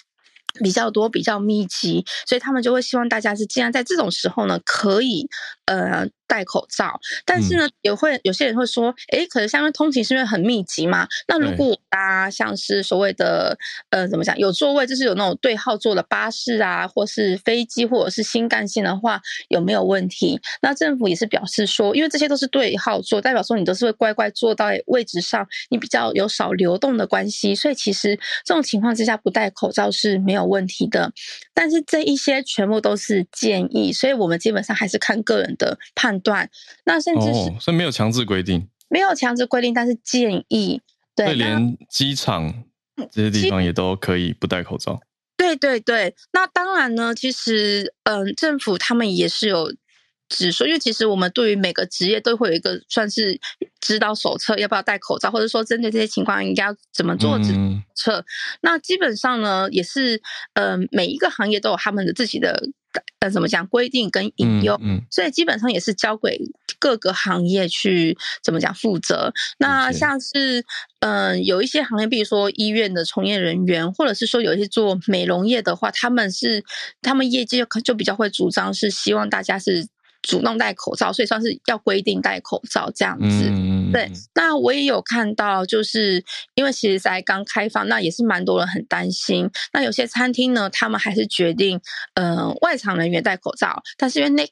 比较多，比较密集，所以他们就会希望大家是尽量在这种时候呢，可以呃戴口罩。但是呢，也会有些人会说，哎，可是下面通勤是因为很密集嘛，那如果搭像是所谓的呃怎么讲有座位，就是有那种对号坐的巴士啊，或是飞机或者是新干线的话，有没有问题？那政府也是表示说，因为这些都是对号座，代表说你都是会乖乖坐到位置上，你比较有少流动的关系，所以其实这种情况之下不戴口罩是没有问题的，但是这一些全部都是建议，所以我们基本上还是看个人的判断。那甚至是，哦、所以没有强制规定，没有强制规定，但是建议。对，连机场这些地方也都可以不戴口罩。对对对，那当然呢，其实嗯、呃，政府他们也是有。只说，因为其实我们对于每个职业都会有一个算是指导手册，要不要戴口罩，或者说针对这些情况应该要怎么做指策。嗯、那基本上呢，也是呃每一个行业都有他们的自己的呃怎么讲规定跟引诱，嗯嗯、所以基本上也是交给各个行业去怎么讲负责。那像是嗯、呃、有一些行业，比如说医院的从业人员，或者是说有一些做美容业的话，他们是他们业界就就比较会主张是希望大家是。主动戴口罩，所以算是要规定戴口罩这样子。嗯、对，那我也有看到，就是因为其实才刚开放，那也是蛮多人很担心。那有些餐厅呢，他们还是决定，嗯、呃，外场人员戴口罩，但是因为那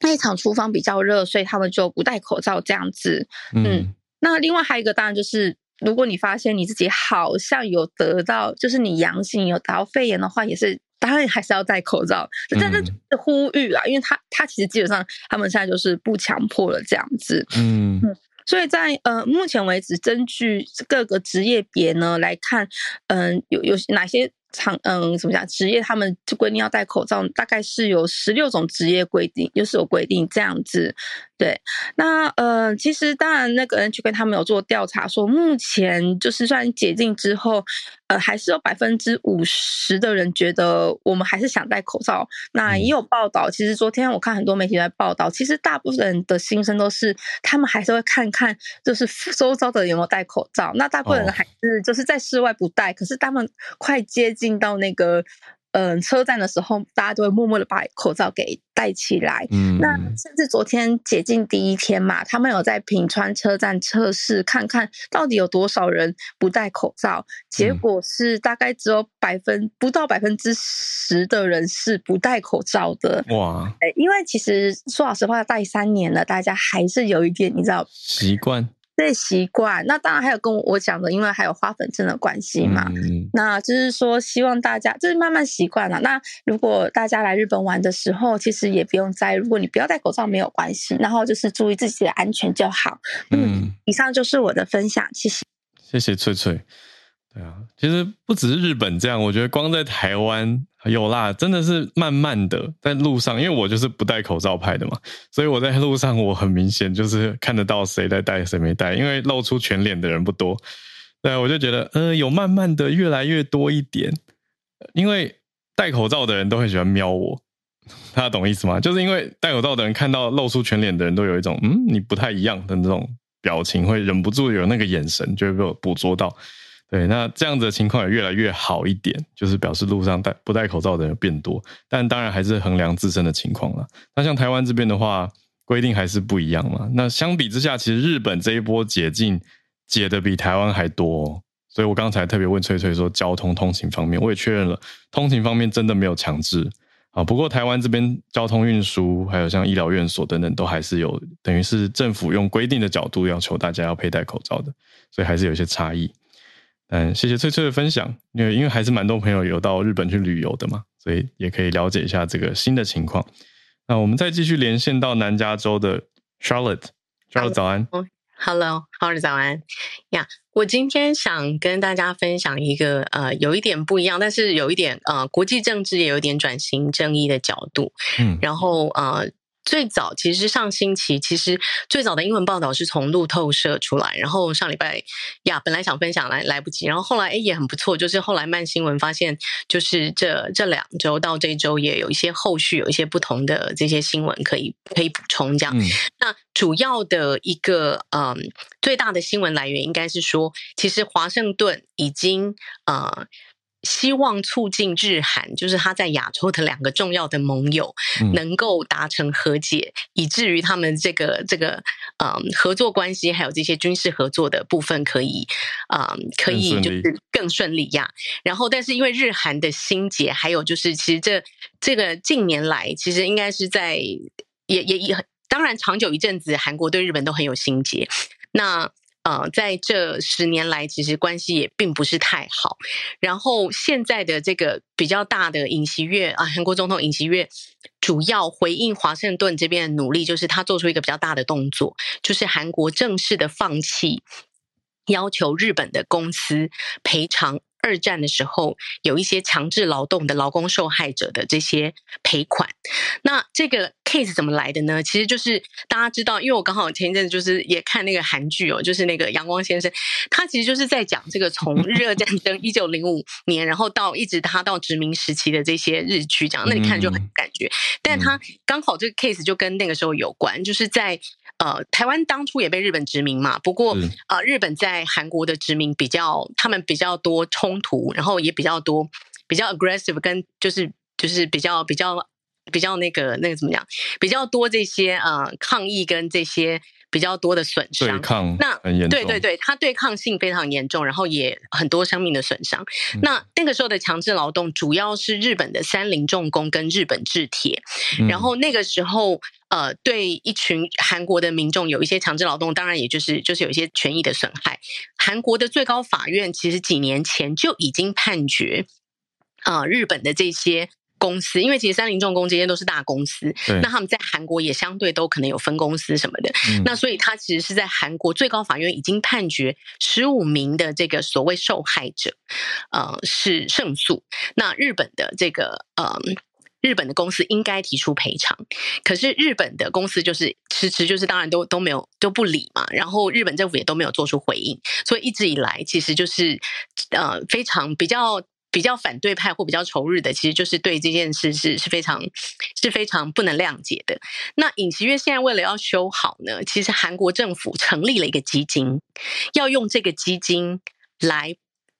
那一场厨房比较热，所以他们就不戴口罩这样子。嗯，嗯，那另外还有一个，当然就是如果你发现你自己好像有得到，就是你阳性有得到肺炎的话，也是。当然还是要戴口罩，但是呼吁啊，嗯、因为他他其实基本上他们现在就是不强迫了这样子，嗯，嗯，所以在呃目前为止，根据各个职业别呢来看，嗯、呃，有有哪些。厂嗯，怎么讲？职业他们就规定要戴口罩，大概是有十六种职业规定，就是有规定这样子。对，那呃，其实当然那个 NHK 他们有做调查，说目前就是算解禁之后，呃，还是有百分之五十的人觉得我们还是想戴口罩。那也有报道，其实昨天我看很多媒体在报道，其实大部分人的心声都是他们还是会看看，就是周遭的人有没有戴口罩。那大部分人还是就是在室外不戴，可是他们快接近。进到那个嗯、呃、车站的时候，大家都会默默的把口罩给戴起来。嗯，那甚至昨天解禁第一天嘛，他们有在平川车站测试，看看到底有多少人不戴口罩。结果是大概只有百分不到百分之十的人是不戴口罩的。哇！因为其实说老实话，戴三年了，大家还是有一点你知道习惯。对，习惯，那当然还有跟我讲的，因为还有花粉症的关系嘛。嗯、那就是说，希望大家就是慢慢习惯了。那如果大家来日本玩的时候，其实也不用在，如果你不要戴口罩没有关系，然后就是注意自己的安全就好。嗯，嗯，以上就是我的分享，谢谢。谢谢翠翠。对啊，其实不只是日本这样，我觉得光在台湾有啦，真的是慢慢的在路上，因为我就是不戴口罩派的嘛，所以我在路上我很明显就是看得到谁在戴谁没戴，因为露出全脸的人不多。对，我就觉得呃，有慢慢的越来越多一点，因为戴口罩的人都很喜欢瞄我，大家懂意思吗？就是因为戴口罩的人看到露出全脸的人都有一种嗯，你不太一样的那种表情，会忍不住有那个眼神就会被我捕捉到。对，那这样子的情况也越来越好一点，就是表示路上戴不戴口罩的人变多，但当然还是衡量自身的情况了。那像台湾这边的话，规定还是不一样嘛。那相比之下，其实日本这一波解禁解的比台湾还多，所以我刚才特别问翠翠说，交通通勤方面，我也确认了，通勤方面真的没有强制啊。不过台湾这边交通运输还有像医疗院所等等，都还是有，等于是政府用规定的角度要求大家要佩戴口罩的，所以还是有些差异。嗯，谢谢翠翠的分享，因为因为还是蛮多朋友有到日本去旅游的嘛，所以也可以了解一下这个新的情况。那我们再继续连线到南加州的 Charlotte，Charlotte 早安。Hello，Howard 早安。呀，yeah, 我今天想跟大家分享一个呃，有一点不一样，但是有一点呃，国际政治也有一点转型正义的角度。嗯，然后呃。最早其实上星期，其实最早的英文报道是从路透社出来，然后上礼拜呀，本来想分享来来不及，然后后来诶也很不错，就是后来慢新闻发现，就是这这两周到这周也有一些后续有一些不同的这些新闻可以可以补充这样。嗯、那主要的一个嗯最大的新闻来源应该是说，其实华盛顿已经呃。希望促进日韩，就是他在亚洲的两个重要的盟友，能够达成和解，嗯、以至于他们这个这个嗯合作关系，还有这些军事合作的部分，可以嗯可以就是更顺利呀。然后，但是因为日韩的心结，还有就是其实这这个近年来，其实应该是在也也也当然长久一阵子，韩国对日本都很有心结。那。呃，在这十年来，其实关系也并不是太好。然后现在的这个比较大的尹锡悦啊，韩国总统尹锡悦主要回应华盛顿这边的努力，就是他做出一个比较大的动作，就是韩国正式的放弃要求日本的公司赔偿。二战的时候，有一些强制劳动的劳工受害者的这些赔款。那这个 case 怎么来的呢？其实就是大家知道，因为我刚好前一阵子就是也看那个韩剧哦，就是那个阳光先生，他其实就是在讲这个从 日俄战争一九零五年，然后到一直他到殖民时期的这些日剧，这样那你看就很感觉。但他刚好这个 case 就跟那个时候有关，就是在。呃，台湾当初也被日本殖民嘛，不过呃，日本在韩国的殖民比较，他们比较多冲突，然后也比较多比较 aggressive，跟就是就是比较比较比较那个那个怎么讲，比较多这些呃抗议跟这些。比较多的损伤，对抗那对对对，它对抗性非常严重，然后也很多生命的损伤。嗯、那那个时候的强制劳动主要是日本的三菱重工跟日本制铁，嗯、然后那个时候呃，对一群韩国的民众有一些强制劳动，当然也就是就是有一些权益的损害。韩国的最高法院其实几年前就已经判决啊、呃，日本的这些。公司，因为其实三菱重工这些都是大公司，那他们在韩国也相对都可能有分公司什么的，嗯、那所以他其实是在韩国最高法院已经判决十五名的这个所谓受害者，呃，是胜诉。那日本的这个呃，日本的公司应该提出赔偿，可是日本的公司就是迟迟就是当然都都没有都不理嘛，然后日本政府也都没有做出回应，所以一直以来其实就是呃非常比较。比较反对派或比较仇日的，其实就是对这件事是是非常是非常不能谅解的。那尹锡悦现在为了要修好呢，其实韩国政府成立了一个基金，要用这个基金来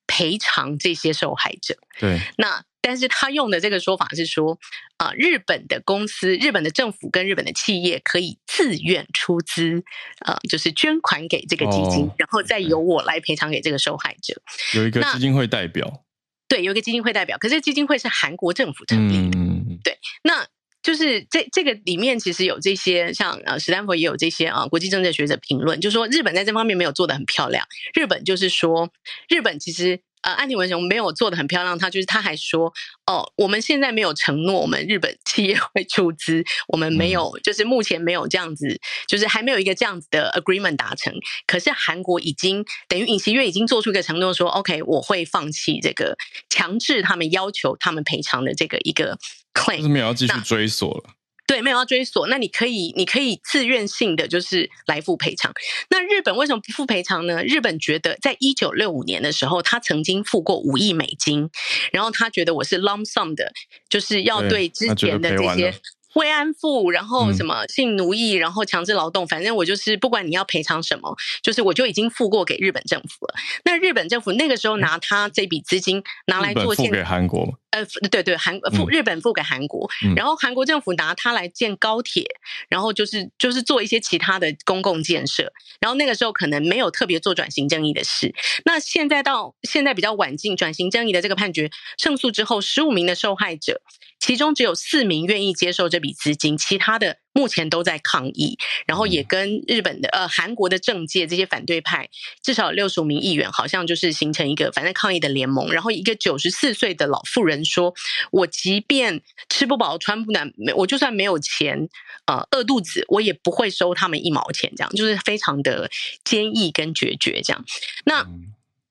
赔偿这些受害者。对，那但是他用的这个说法是说，啊、呃，日本的公司、日本的政府跟日本的企业可以自愿出资，呃，就是捐款给这个基金，哦、然后再由我来赔偿给这个受害者。有一个基金会代表。对，有一个基金会代表，可是基金会是韩国政府成立的。嗯、对，那就是这这个里面其实有这些，像呃，史丹佛也有这些啊，国际政治学者评论，就是说日本在这方面没有做得很漂亮。日本就是说，日本其实。呃，安田文雄没有做的很漂亮，他就是他还说，哦，我们现在没有承诺我们日本企业会出资，我们没有，就是目前没有这样子，就是还没有一个这样子的 agreement 达成。可是韩国已经等于尹锡悦已经做出一个承诺，说 OK，我会放弃这个强制他们要求他们赔偿的这个一个 claim，没有要继续追索了。对，没有要追索，那你可以，你可以自愿性的就是来付赔偿。那日本为什么不付赔偿呢？日本觉得，在一九六五年的时候，他曾经付过五亿美金，然后他觉得我是 lump sum 的，就是要对之前的这些。慰安妇，然后什么性奴役，然后强制劳动，反正我就是不管你要赔偿什么，就是我就已经付过给日本政府了。那日本政府那个时候拿他这笔资金拿来做给韩国，呃，对对，韩付日本付给韩国，嗯、然后韩国政府拿它来建高铁，然后就是就是做一些其他的公共建设。然后那个时候可能没有特别做转型正义的事。那现在到现在比较晚近转型正义的这个判决胜诉之后，十五名的受害者。其中只有四名愿意接受这笔资金，其他的目前都在抗议，然后也跟日本的呃韩国的政界这些反对派，至少六十五名议员，好像就是形成一个反正抗议的联盟。然后一个九十四岁的老妇人说：“我即便吃不饱穿不暖，我就算没有钱，呃，饿肚子，我也不会收他们一毛钱。”这样就是非常的坚毅跟决绝。这样，那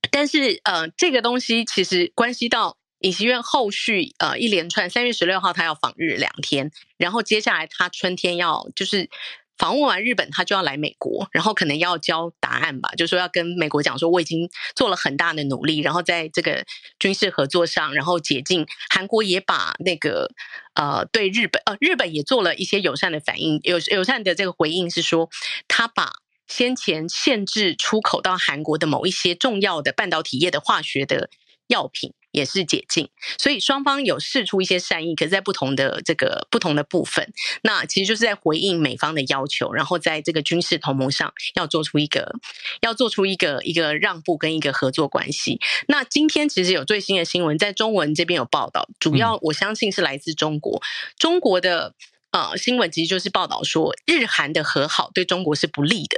但是呃，这个东西其实关系到。尹锡悦后续呃一连串，三月十六号他要访日两天，然后接下来他春天要就是。访问完日本，他就要来美国，然后可能要交答案吧，就说要跟美国讲说，我已经做了很大的努力，然后在这个军事合作上，然后解禁。韩国也把那个呃对日本呃日本也做了一些友善的反应，友友善的这个回应是说，他把先前限制出口到韩国的某一些重要的半导体业的化学的药品。也是解禁，所以双方有试出一些善意，可是在不同的这个不同的部分，那其实就是在回应美方的要求，然后在这个军事同盟上要做出一个要做出一个一个让步跟一个合作关系。那今天其实有最新的新闻，在中文这边有报道，主要我相信是来自中国，中国的。呃，新闻其实就是报道说，日韩的和好对中国是不利的，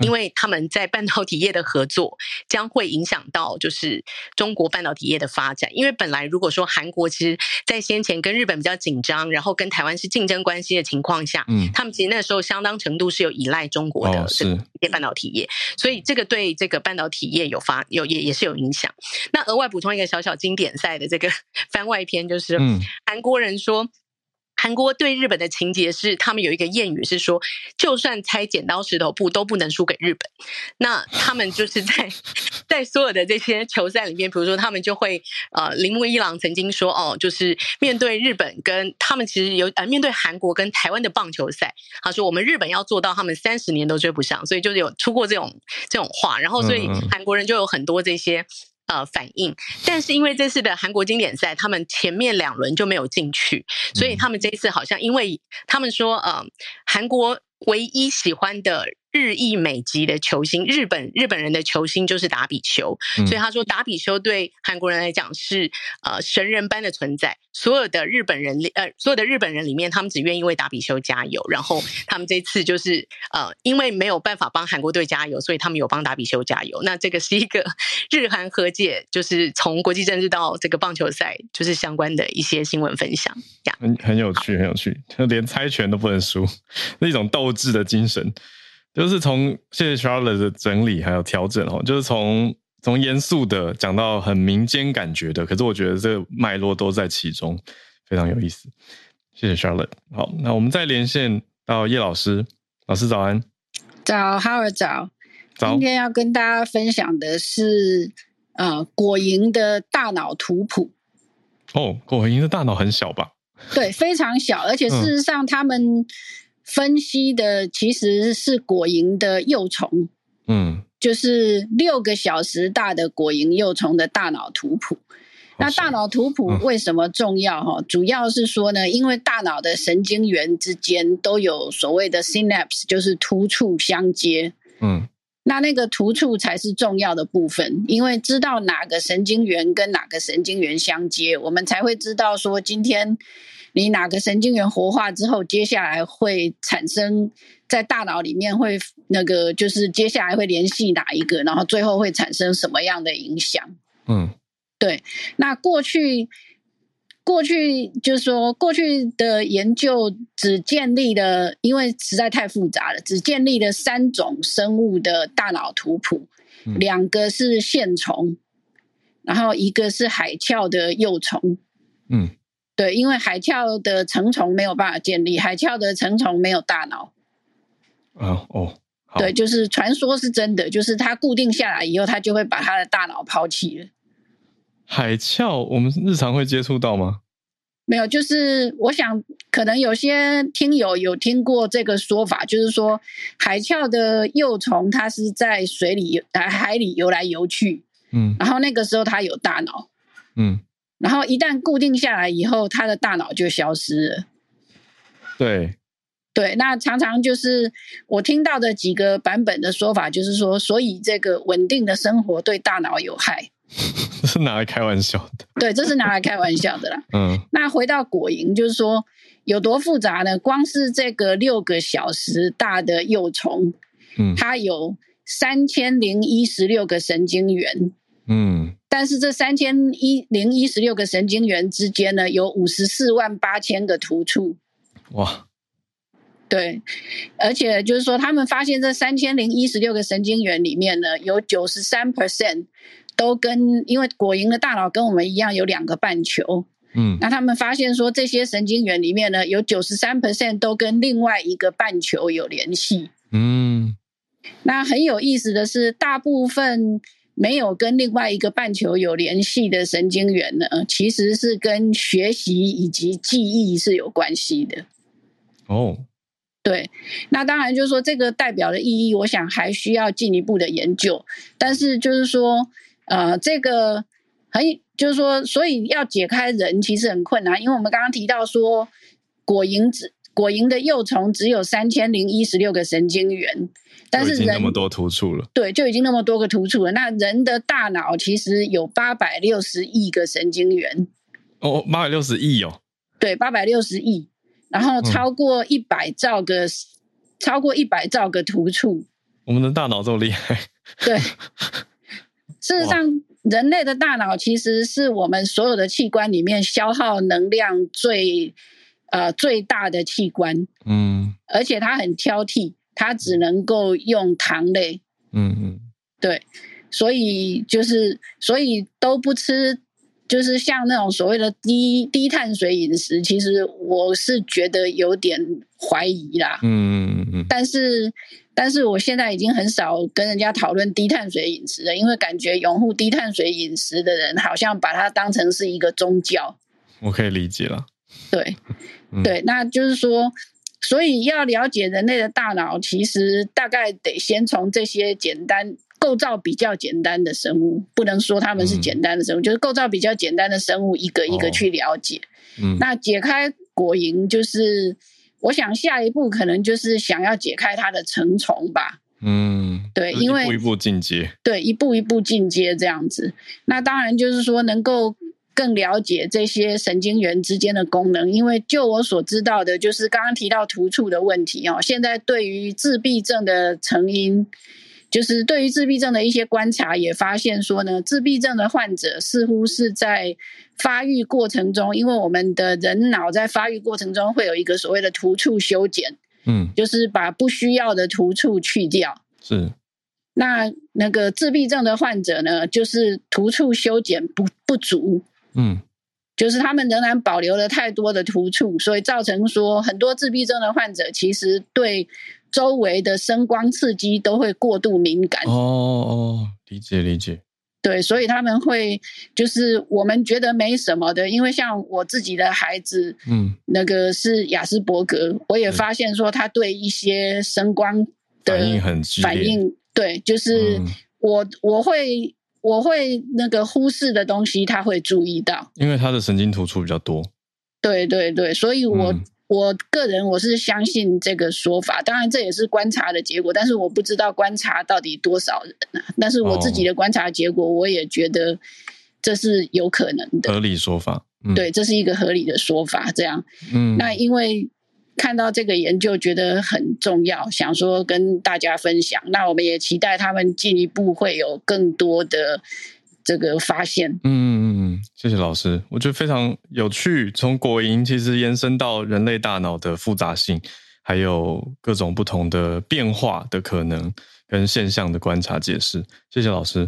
因为他们在半导体业的合作将会影响到就是中国半导体业的发展。因为本来如果说韩国其实，在先前跟日本比较紧张，然后跟台湾是竞争关系的情况下，嗯，他们其实那时候相当程度是有依赖中国的这个半导体业，所以这个对这个半导体业有发有也也是有影响。那额外补充一个小小经典赛的这个 番外篇，就是韩国人说。韩国对日本的情节是，他们有一个谚语是说，就算猜剪刀石头布都不能输给日本。那他们就是在 在所有的这些球赛里面，比如说他们就会呃，铃木一郎曾经说哦，就是面对日本跟他们其实有呃面对韩国跟台湾的棒球赛，他说我们日本要做到他们三十年都追不上，所以就是有出过这种这种话，然后所以韩国人就有很多这些。呃，反应，但是因为这次的韩国经典赛，他们前面两轮就没有进去，所以他们这一次好像，因为他们说，呃，韩国唯一喜欢的。日裔美籍的球星，日本日本人的球星就是达比修，嗯、所以他说达比修对韩国人来讲是呃神人般的存在。所有的日本人里呃所有的日本人里面，他们只愿意为达比修加油。然后他们这次就是呃因为没有办法帮韩国队加油，所以他们有帮达比修加油。那这个是一个日韩和解，就是从国际政治到这个棒球赛，就是相关的一些新闻分享。很很有趣，很有趣，就连猜拳都不能输，那种斗志的精神。就是从谢谢 Charlotte 的整理还有调整哦，就是从从严肃的讲到很民间感觉的，可是我觉得这个脉络都在其中，非常有意思。谢谢 Charlotte。好，那我们再连线到叶老师，老师早安。早，Howard 早。早。今天要跟大家分享的是呃果蝇的大脑图谱。哦，果蝇的大脑很小吧？对，非常小，而且事实上他们。嗯分析的其实是果蝇的幼虫，嗯，就是六个小时大的果蝇幼虫的大脑图谱。那大脑图谱为什么重要？哈、嗯，主要是说呢，因为大脑的神经元之间都有所谓的 synapse，就是突触相接，嗯，那那个突触才是重要的部分，因为知道哪个神经元跟哪个神经元相接，我们才会知道说今天。你哪个神经元活化之后，接下来会产生在大脑里面会那个，就是接下来会联系哪一个，然后最后会产生什么样的影响？嗯，对。那过去过去就是说，过去的研究只建立了，因为实在太复杂了，只建立了三种生物的大脑图谱，嗯、两个是线虫，然后一个是海鞘的幼虫。嗯。对，因为海鞘的成虫没有办法建立，海鞘的成虫没有大脑。哦哦，对，就是传说是真的，就是它固定下来以后，它就会把它的大脑抛弃了。海鞘，我们日常会接触到吗？没有，就是我想，可能有些听友有听过这个说法，就是说海鞘的幼虫，它是在水里、海里游来游去，嗯，然后那个时候它有大脑，嗯。然后一旦固定下来以后，他的大脑就消失了。对，对，那常常就是我听到的几个版本的说法，就是说，所以这个稳定的生活对大脑有害。这是拿来开玩笑的。对，这是拿来开玩笑的啦。嗯。那回到果蝇，就是说有多复杂呢？光是这个六个小时大的幼虫，嗯，它有三千零一十六个神经元。嗯。但是这三千一零一十六个神经元之间呢，有五十四万八千个突触。哇，对，而且就是说，他们发现这三千零一十六个神经元里面呢，有九十三 percent 都跟因为果蝇的大脑跟我们一样有两个半球，嗯，那他们发现说这些神经元里面呢，有九十三 percent 都跟另外一个半球有联系，嗯，那很有意思的是，大部分没有跟另外一个半球有联系的神经元呢，其实是跟学习以及记忆是有关系的，哦。对，那当然就是说，这个代表的意义，我想还需要进一步的研究。但是就是说，呃，这个很就是说，所以要解开人其实很困难，因为我们刚刚提到说，果蝇只果蝇的幼虫只有三千零一十六个神经元，但是人那么多突触了，对，就已经那么多个突触了。那人的大脑其实有八百六十亿个神经元，哦，八百六十亿哦，对，八百六十亿。然后超过一百兆个，嗯、超过一百兆个突触。我们的大脑这么厉害？对，事实上，人类的大脑其实是我们所有的器官里面消耗能量最呃最大的器官。嗯，而且它很挑剔，它只能够用糖类。嗯嗯，对，所以就是所以都不吃。就是像那种所谓的低低碳水饮食，其实我是觉得有点怀疑啦。嗯嗯嗯。但是，但是我现在已经很少跟人家讨论低碳水饮食了，因为感觉拥护低碳水饮食的人好像把它当成是一个宗教。我可以理解了。对，对，那就是说，所以要了解人类的大脑，其实大概得先从这些简单。构造比较简单的生物，不能说他们是简单的生物，嗯、就是构造比较简单的生物，一个一个去了解。哦、嗯，那解开果蝇，就是我想下一步可能就是想要解开它的成虫吧。嗯，对，因为一步一步进阶，对，一步一步进阶这样子。那当然就是说能够更了解这些神经元之间的功能，因为就我所知道的，就是刚刚提到突触的问题哦。现在对于自闭症的成因。就是对于自闭症的一些观察，也发现说呢，自闭症的患者似乎是在发育过程中，因为我们的人脑在发育过程中会有一个所谓的突触修剪，嗯，就是把不需要的突触去掉。是，那那个自闭症的患者呢，就是突触修剪不不足，嗯，就是他们仍然保留了太多的突触，所以造成说很多自闭症的患者其实对。周围的声光刺激都会过度敏感。哦哦，理解理解。对，所以他们会就是我们觉得没什么的，因为像我自己的孩子，嗯，那个是雅斯伯格，我也发现说他对一些声光的反应很。反应，对，就是我我会我会那个忽视的东西，他会注意到，因为他的神经突出比较多。对对对，所以我。嗯我个人我是相信这个说法，当然这也是观察的结果，但是我不知道观察到底多少人啊。但是我自己的观察结果，我也觉得这是有可能的合理说法。嗯、对，这是一个合理的说法。这样，嗯，那因为看到这个研究觉得很重要，想说跟大家分享。那我们也期待他们进一步会有更多的。这个发现，嗯嗯嗯，谢谢老师，我觉得非常有趣。从果蝇其实延伸到人类大脑的复杂性，还有各种不同的变化的可能跟现象的观察解释。谢谢老师，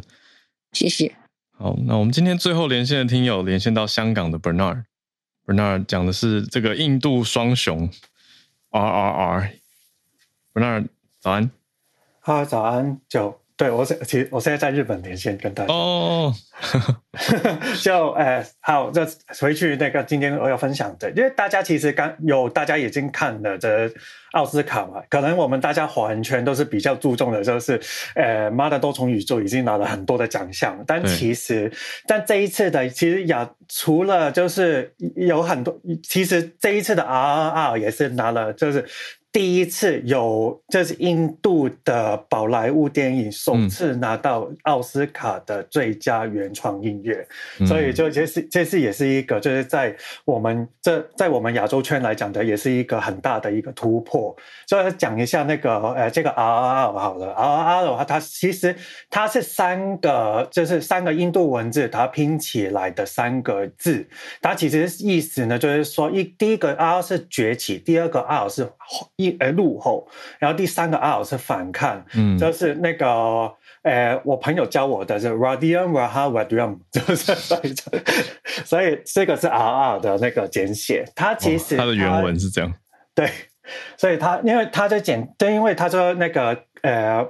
谢谢。好，那我们今天最后连线的听友连线到香港的 Bernard，Bernard 讲的是这个印度双雄 RRR，Bernard 早安，哈，早安，九。 对，我是其实我现在在日本连线跟大家。哦，就呃好，就回去那个今天我要分享的，因为大家其实刚有大家已经看了这奥斯卡嘛，可能我们大家华人圈都是比较注重的，就是呃妈的多重宇宙已经拿了很多的奖项，但其实但这一次的其实亚除了就是有很多，其实这一次的 RRR 也是拿了就是。第一次有，这是印度的宝莱坞电影首次拿到奥斯卡的最佳原创音乐，嗯、所以就这是这是也是一个，就是在我们这在我们亚洲圈来讲的，也是一个很大的一个突破。所以讲一下那个呃，这个 RRR 好了，RRR 的话，它其实它是三个，就是三个印度文字，它拼起来的三个字，它其实意思呢，就是说一第一个 R 是崛起，第二个 R 是一呃怒吼，然后第三个 R 是反抗，嗯，就是那个呃我朋友教我的是 Radium Raha Radium，就是 所以所以这个是 RR 的那个简写，它其实它，它的原文是这样，对，所以它因为它在简，就，因为他说那个呃。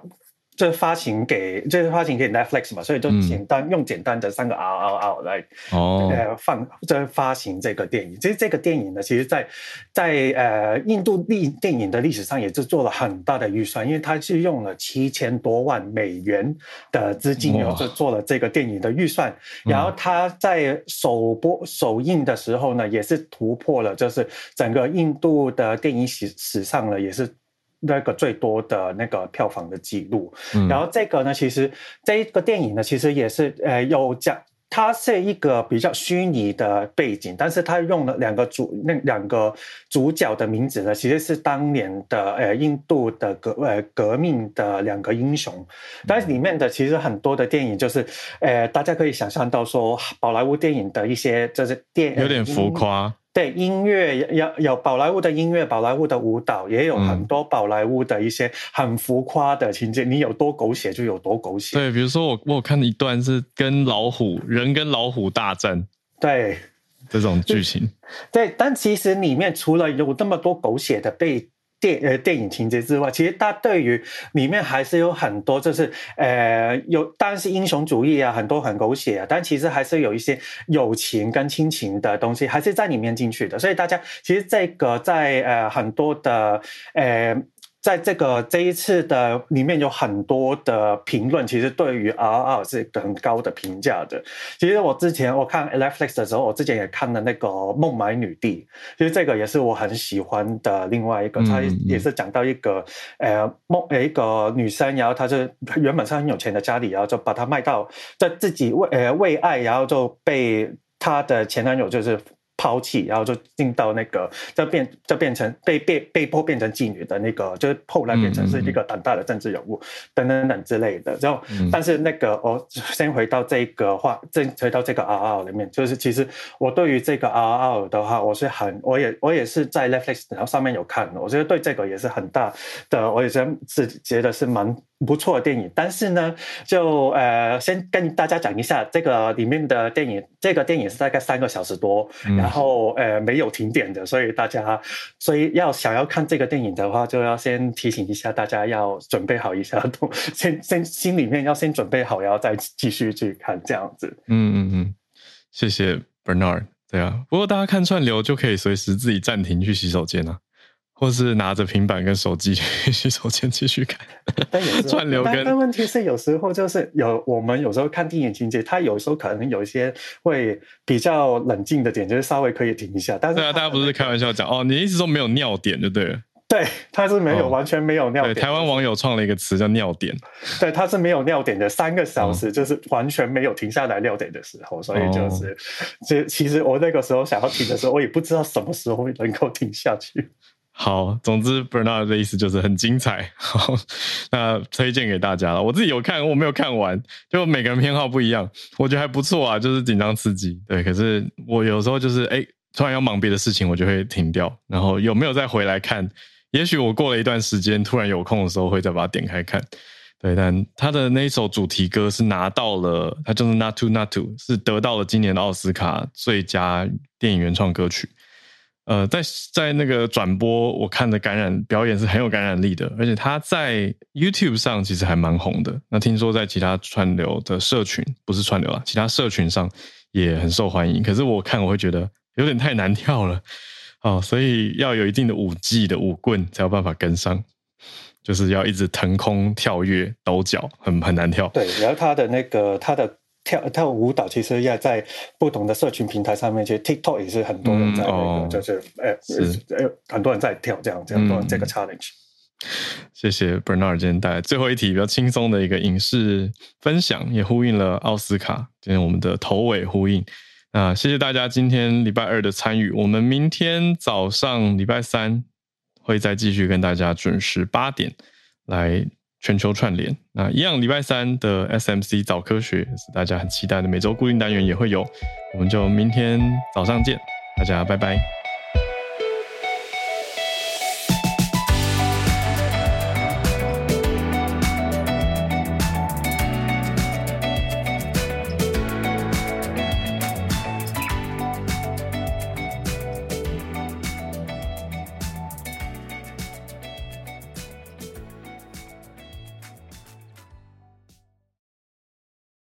这发行给，就是发行给 Netflix 嘛，所以就简单、嗯、用简单的三个 R R R 来哦，呃放这发行这个电影。其实这个电影呢，其实在在呃印度历电影的历史上也是做了很大的预算，因为它是用了七千多万美元的资金，然后就做了这个电影的预算。然后它在首播首映的时候呢，也是突破了，就是整个印度的电影史史上呢，也是。那个最多的那个票房的记录，嗯、然后这个呢，其实这一个电影呢，其实也是呃有讲，它是一个比较虚拟的背景，但是它用了两个主那两个主角的名字呢，其实是当年的呃印度的革呃革命的两个英雄，但是里面的其实很多的电影就是呃大家可以想象到说宝莱坞电影的一些就是电有点浮夸。对音乐有有宝莱坞的音乐，宝莱坞的舞蹈，也有很多宝莱坞的一些很浮夸的情节。嗯、你有多狗血就有多狗血。对，比如说我我有看一段是跟老虎人跟老虎大战，对这种剧情。对，但其实里面除了有那么多狗血的被。电呃电影情节之外，其实它对于里面还是有很多，就是呃有当然是英雄主义啊，很多很狗血啊，但其实还是有一些友情跟亲情的东西，还是在里面进去的。所以大家其实这个在呃很多的呃。在这个这一次的里面有很多的评论，其实对于 RRR 是很高的评价的。其实我之前我看 Netflix 的时候，我之前也看了那个《孟买女帝》，其实这个也是我很喜欢的另外一个。她也是讲到一个呃孟一个女生，然后她是原本是很有钱的家里，然后就把她卖到在自己为呃为爱，然后就被她的前男友就是。抛弃，然后就进到那个，就变就变成被被被迫变成妓女的那个，就是后来变成是一个胆大的政治人物，等等等之类的。然后，但是那个我先回到这个话，再回到这个 RR 里面，就是其实我对于这个 RR 的话，我是很，我也我也是在 Netflix 然后上面有看的，我觉得对这个也是很大的，我也是是觉得是蛮。不错的电影，但是呢，就呃，先跟大家讲一下这个里面的电影。这个电影是大概三个小时多，嗯、然后呃没有停点的，所以大家所以要想要看这个电影的话，就要先提醒一下大家要准备好一下，都先先心里面要先准备好，然后再继续去看这样子。嗯嗯嗯，谢谢 Bernard。对啊，不过大家看串流就可以随时自己暂停去洗手间啊。或是拿着平板跟手机 去洗手间继续看，但有时候串流跟。但问题是，有时候就是有我们有时候看电影情节，它有时候可能有一些会比较冷静的点，就是稍微可以停一下。但是对啊，大家不是开玩笑讲哦，你意思说没有尿点就对了。对，它是没有、哦、完全没有尿点。对，台湾网友创了一个词叫尿点。对，它是没有尿点的，三个小时就是完全没有停下来尿点的时候，哦、所以就是，其其实我那个时候想要停的时候，我也不知道什么时候能够停下去。好，总之 Bernard 的意思就是很精彩，好，那推荐给大家了。我自己有看，我没有看完，就每个人偏好不一样，我觉得还不错啊，就是紧张刺激。对，可是我有时候就是哎、突然要忙别的事情，我就会停掉，然后有没有再回来看？也许我过了一段时间，突然有空的时候会再把它点开看。对，但他的那一首主题歌是拿到了，他就是 Not to Not to 是得到了今年的奥斯卡最佳电影原创歌曲。呃，在在那个转播，我看的感染表演是很有感染力的，而且他在 YouTube 上其实还蛮红的。那听说在其他串流的社群，不是串流啊，其他社群上也很受欢迎。可是我看我会觉得有点太难跳了，哦，所以要有一定的舞技的舞棍才有办法跟上，就是要一直腾空跳跃、抖脚，很很难跳。对，然后他的那个他的。跳跳舞蹈其实要在不同的社群平台上面，其实 TikTok 也是很多人在那个，嗯哦、就是很多人在跳这样这样做这个 challenge。谢谢 Bernard 今天带来最后一题比较轻松的一个影视分享，也呼应了奥斯卡，今天我们的头尾呼应。那谢谢大家今天礼拜二的参与，我们明天早上礼拜三会再继续跟大家准时八点来。全球串联，那一样礼拜三的 SMC 早科学是大家很期待的每周固定单元也会有，我们就明天早上见，大家拜拜。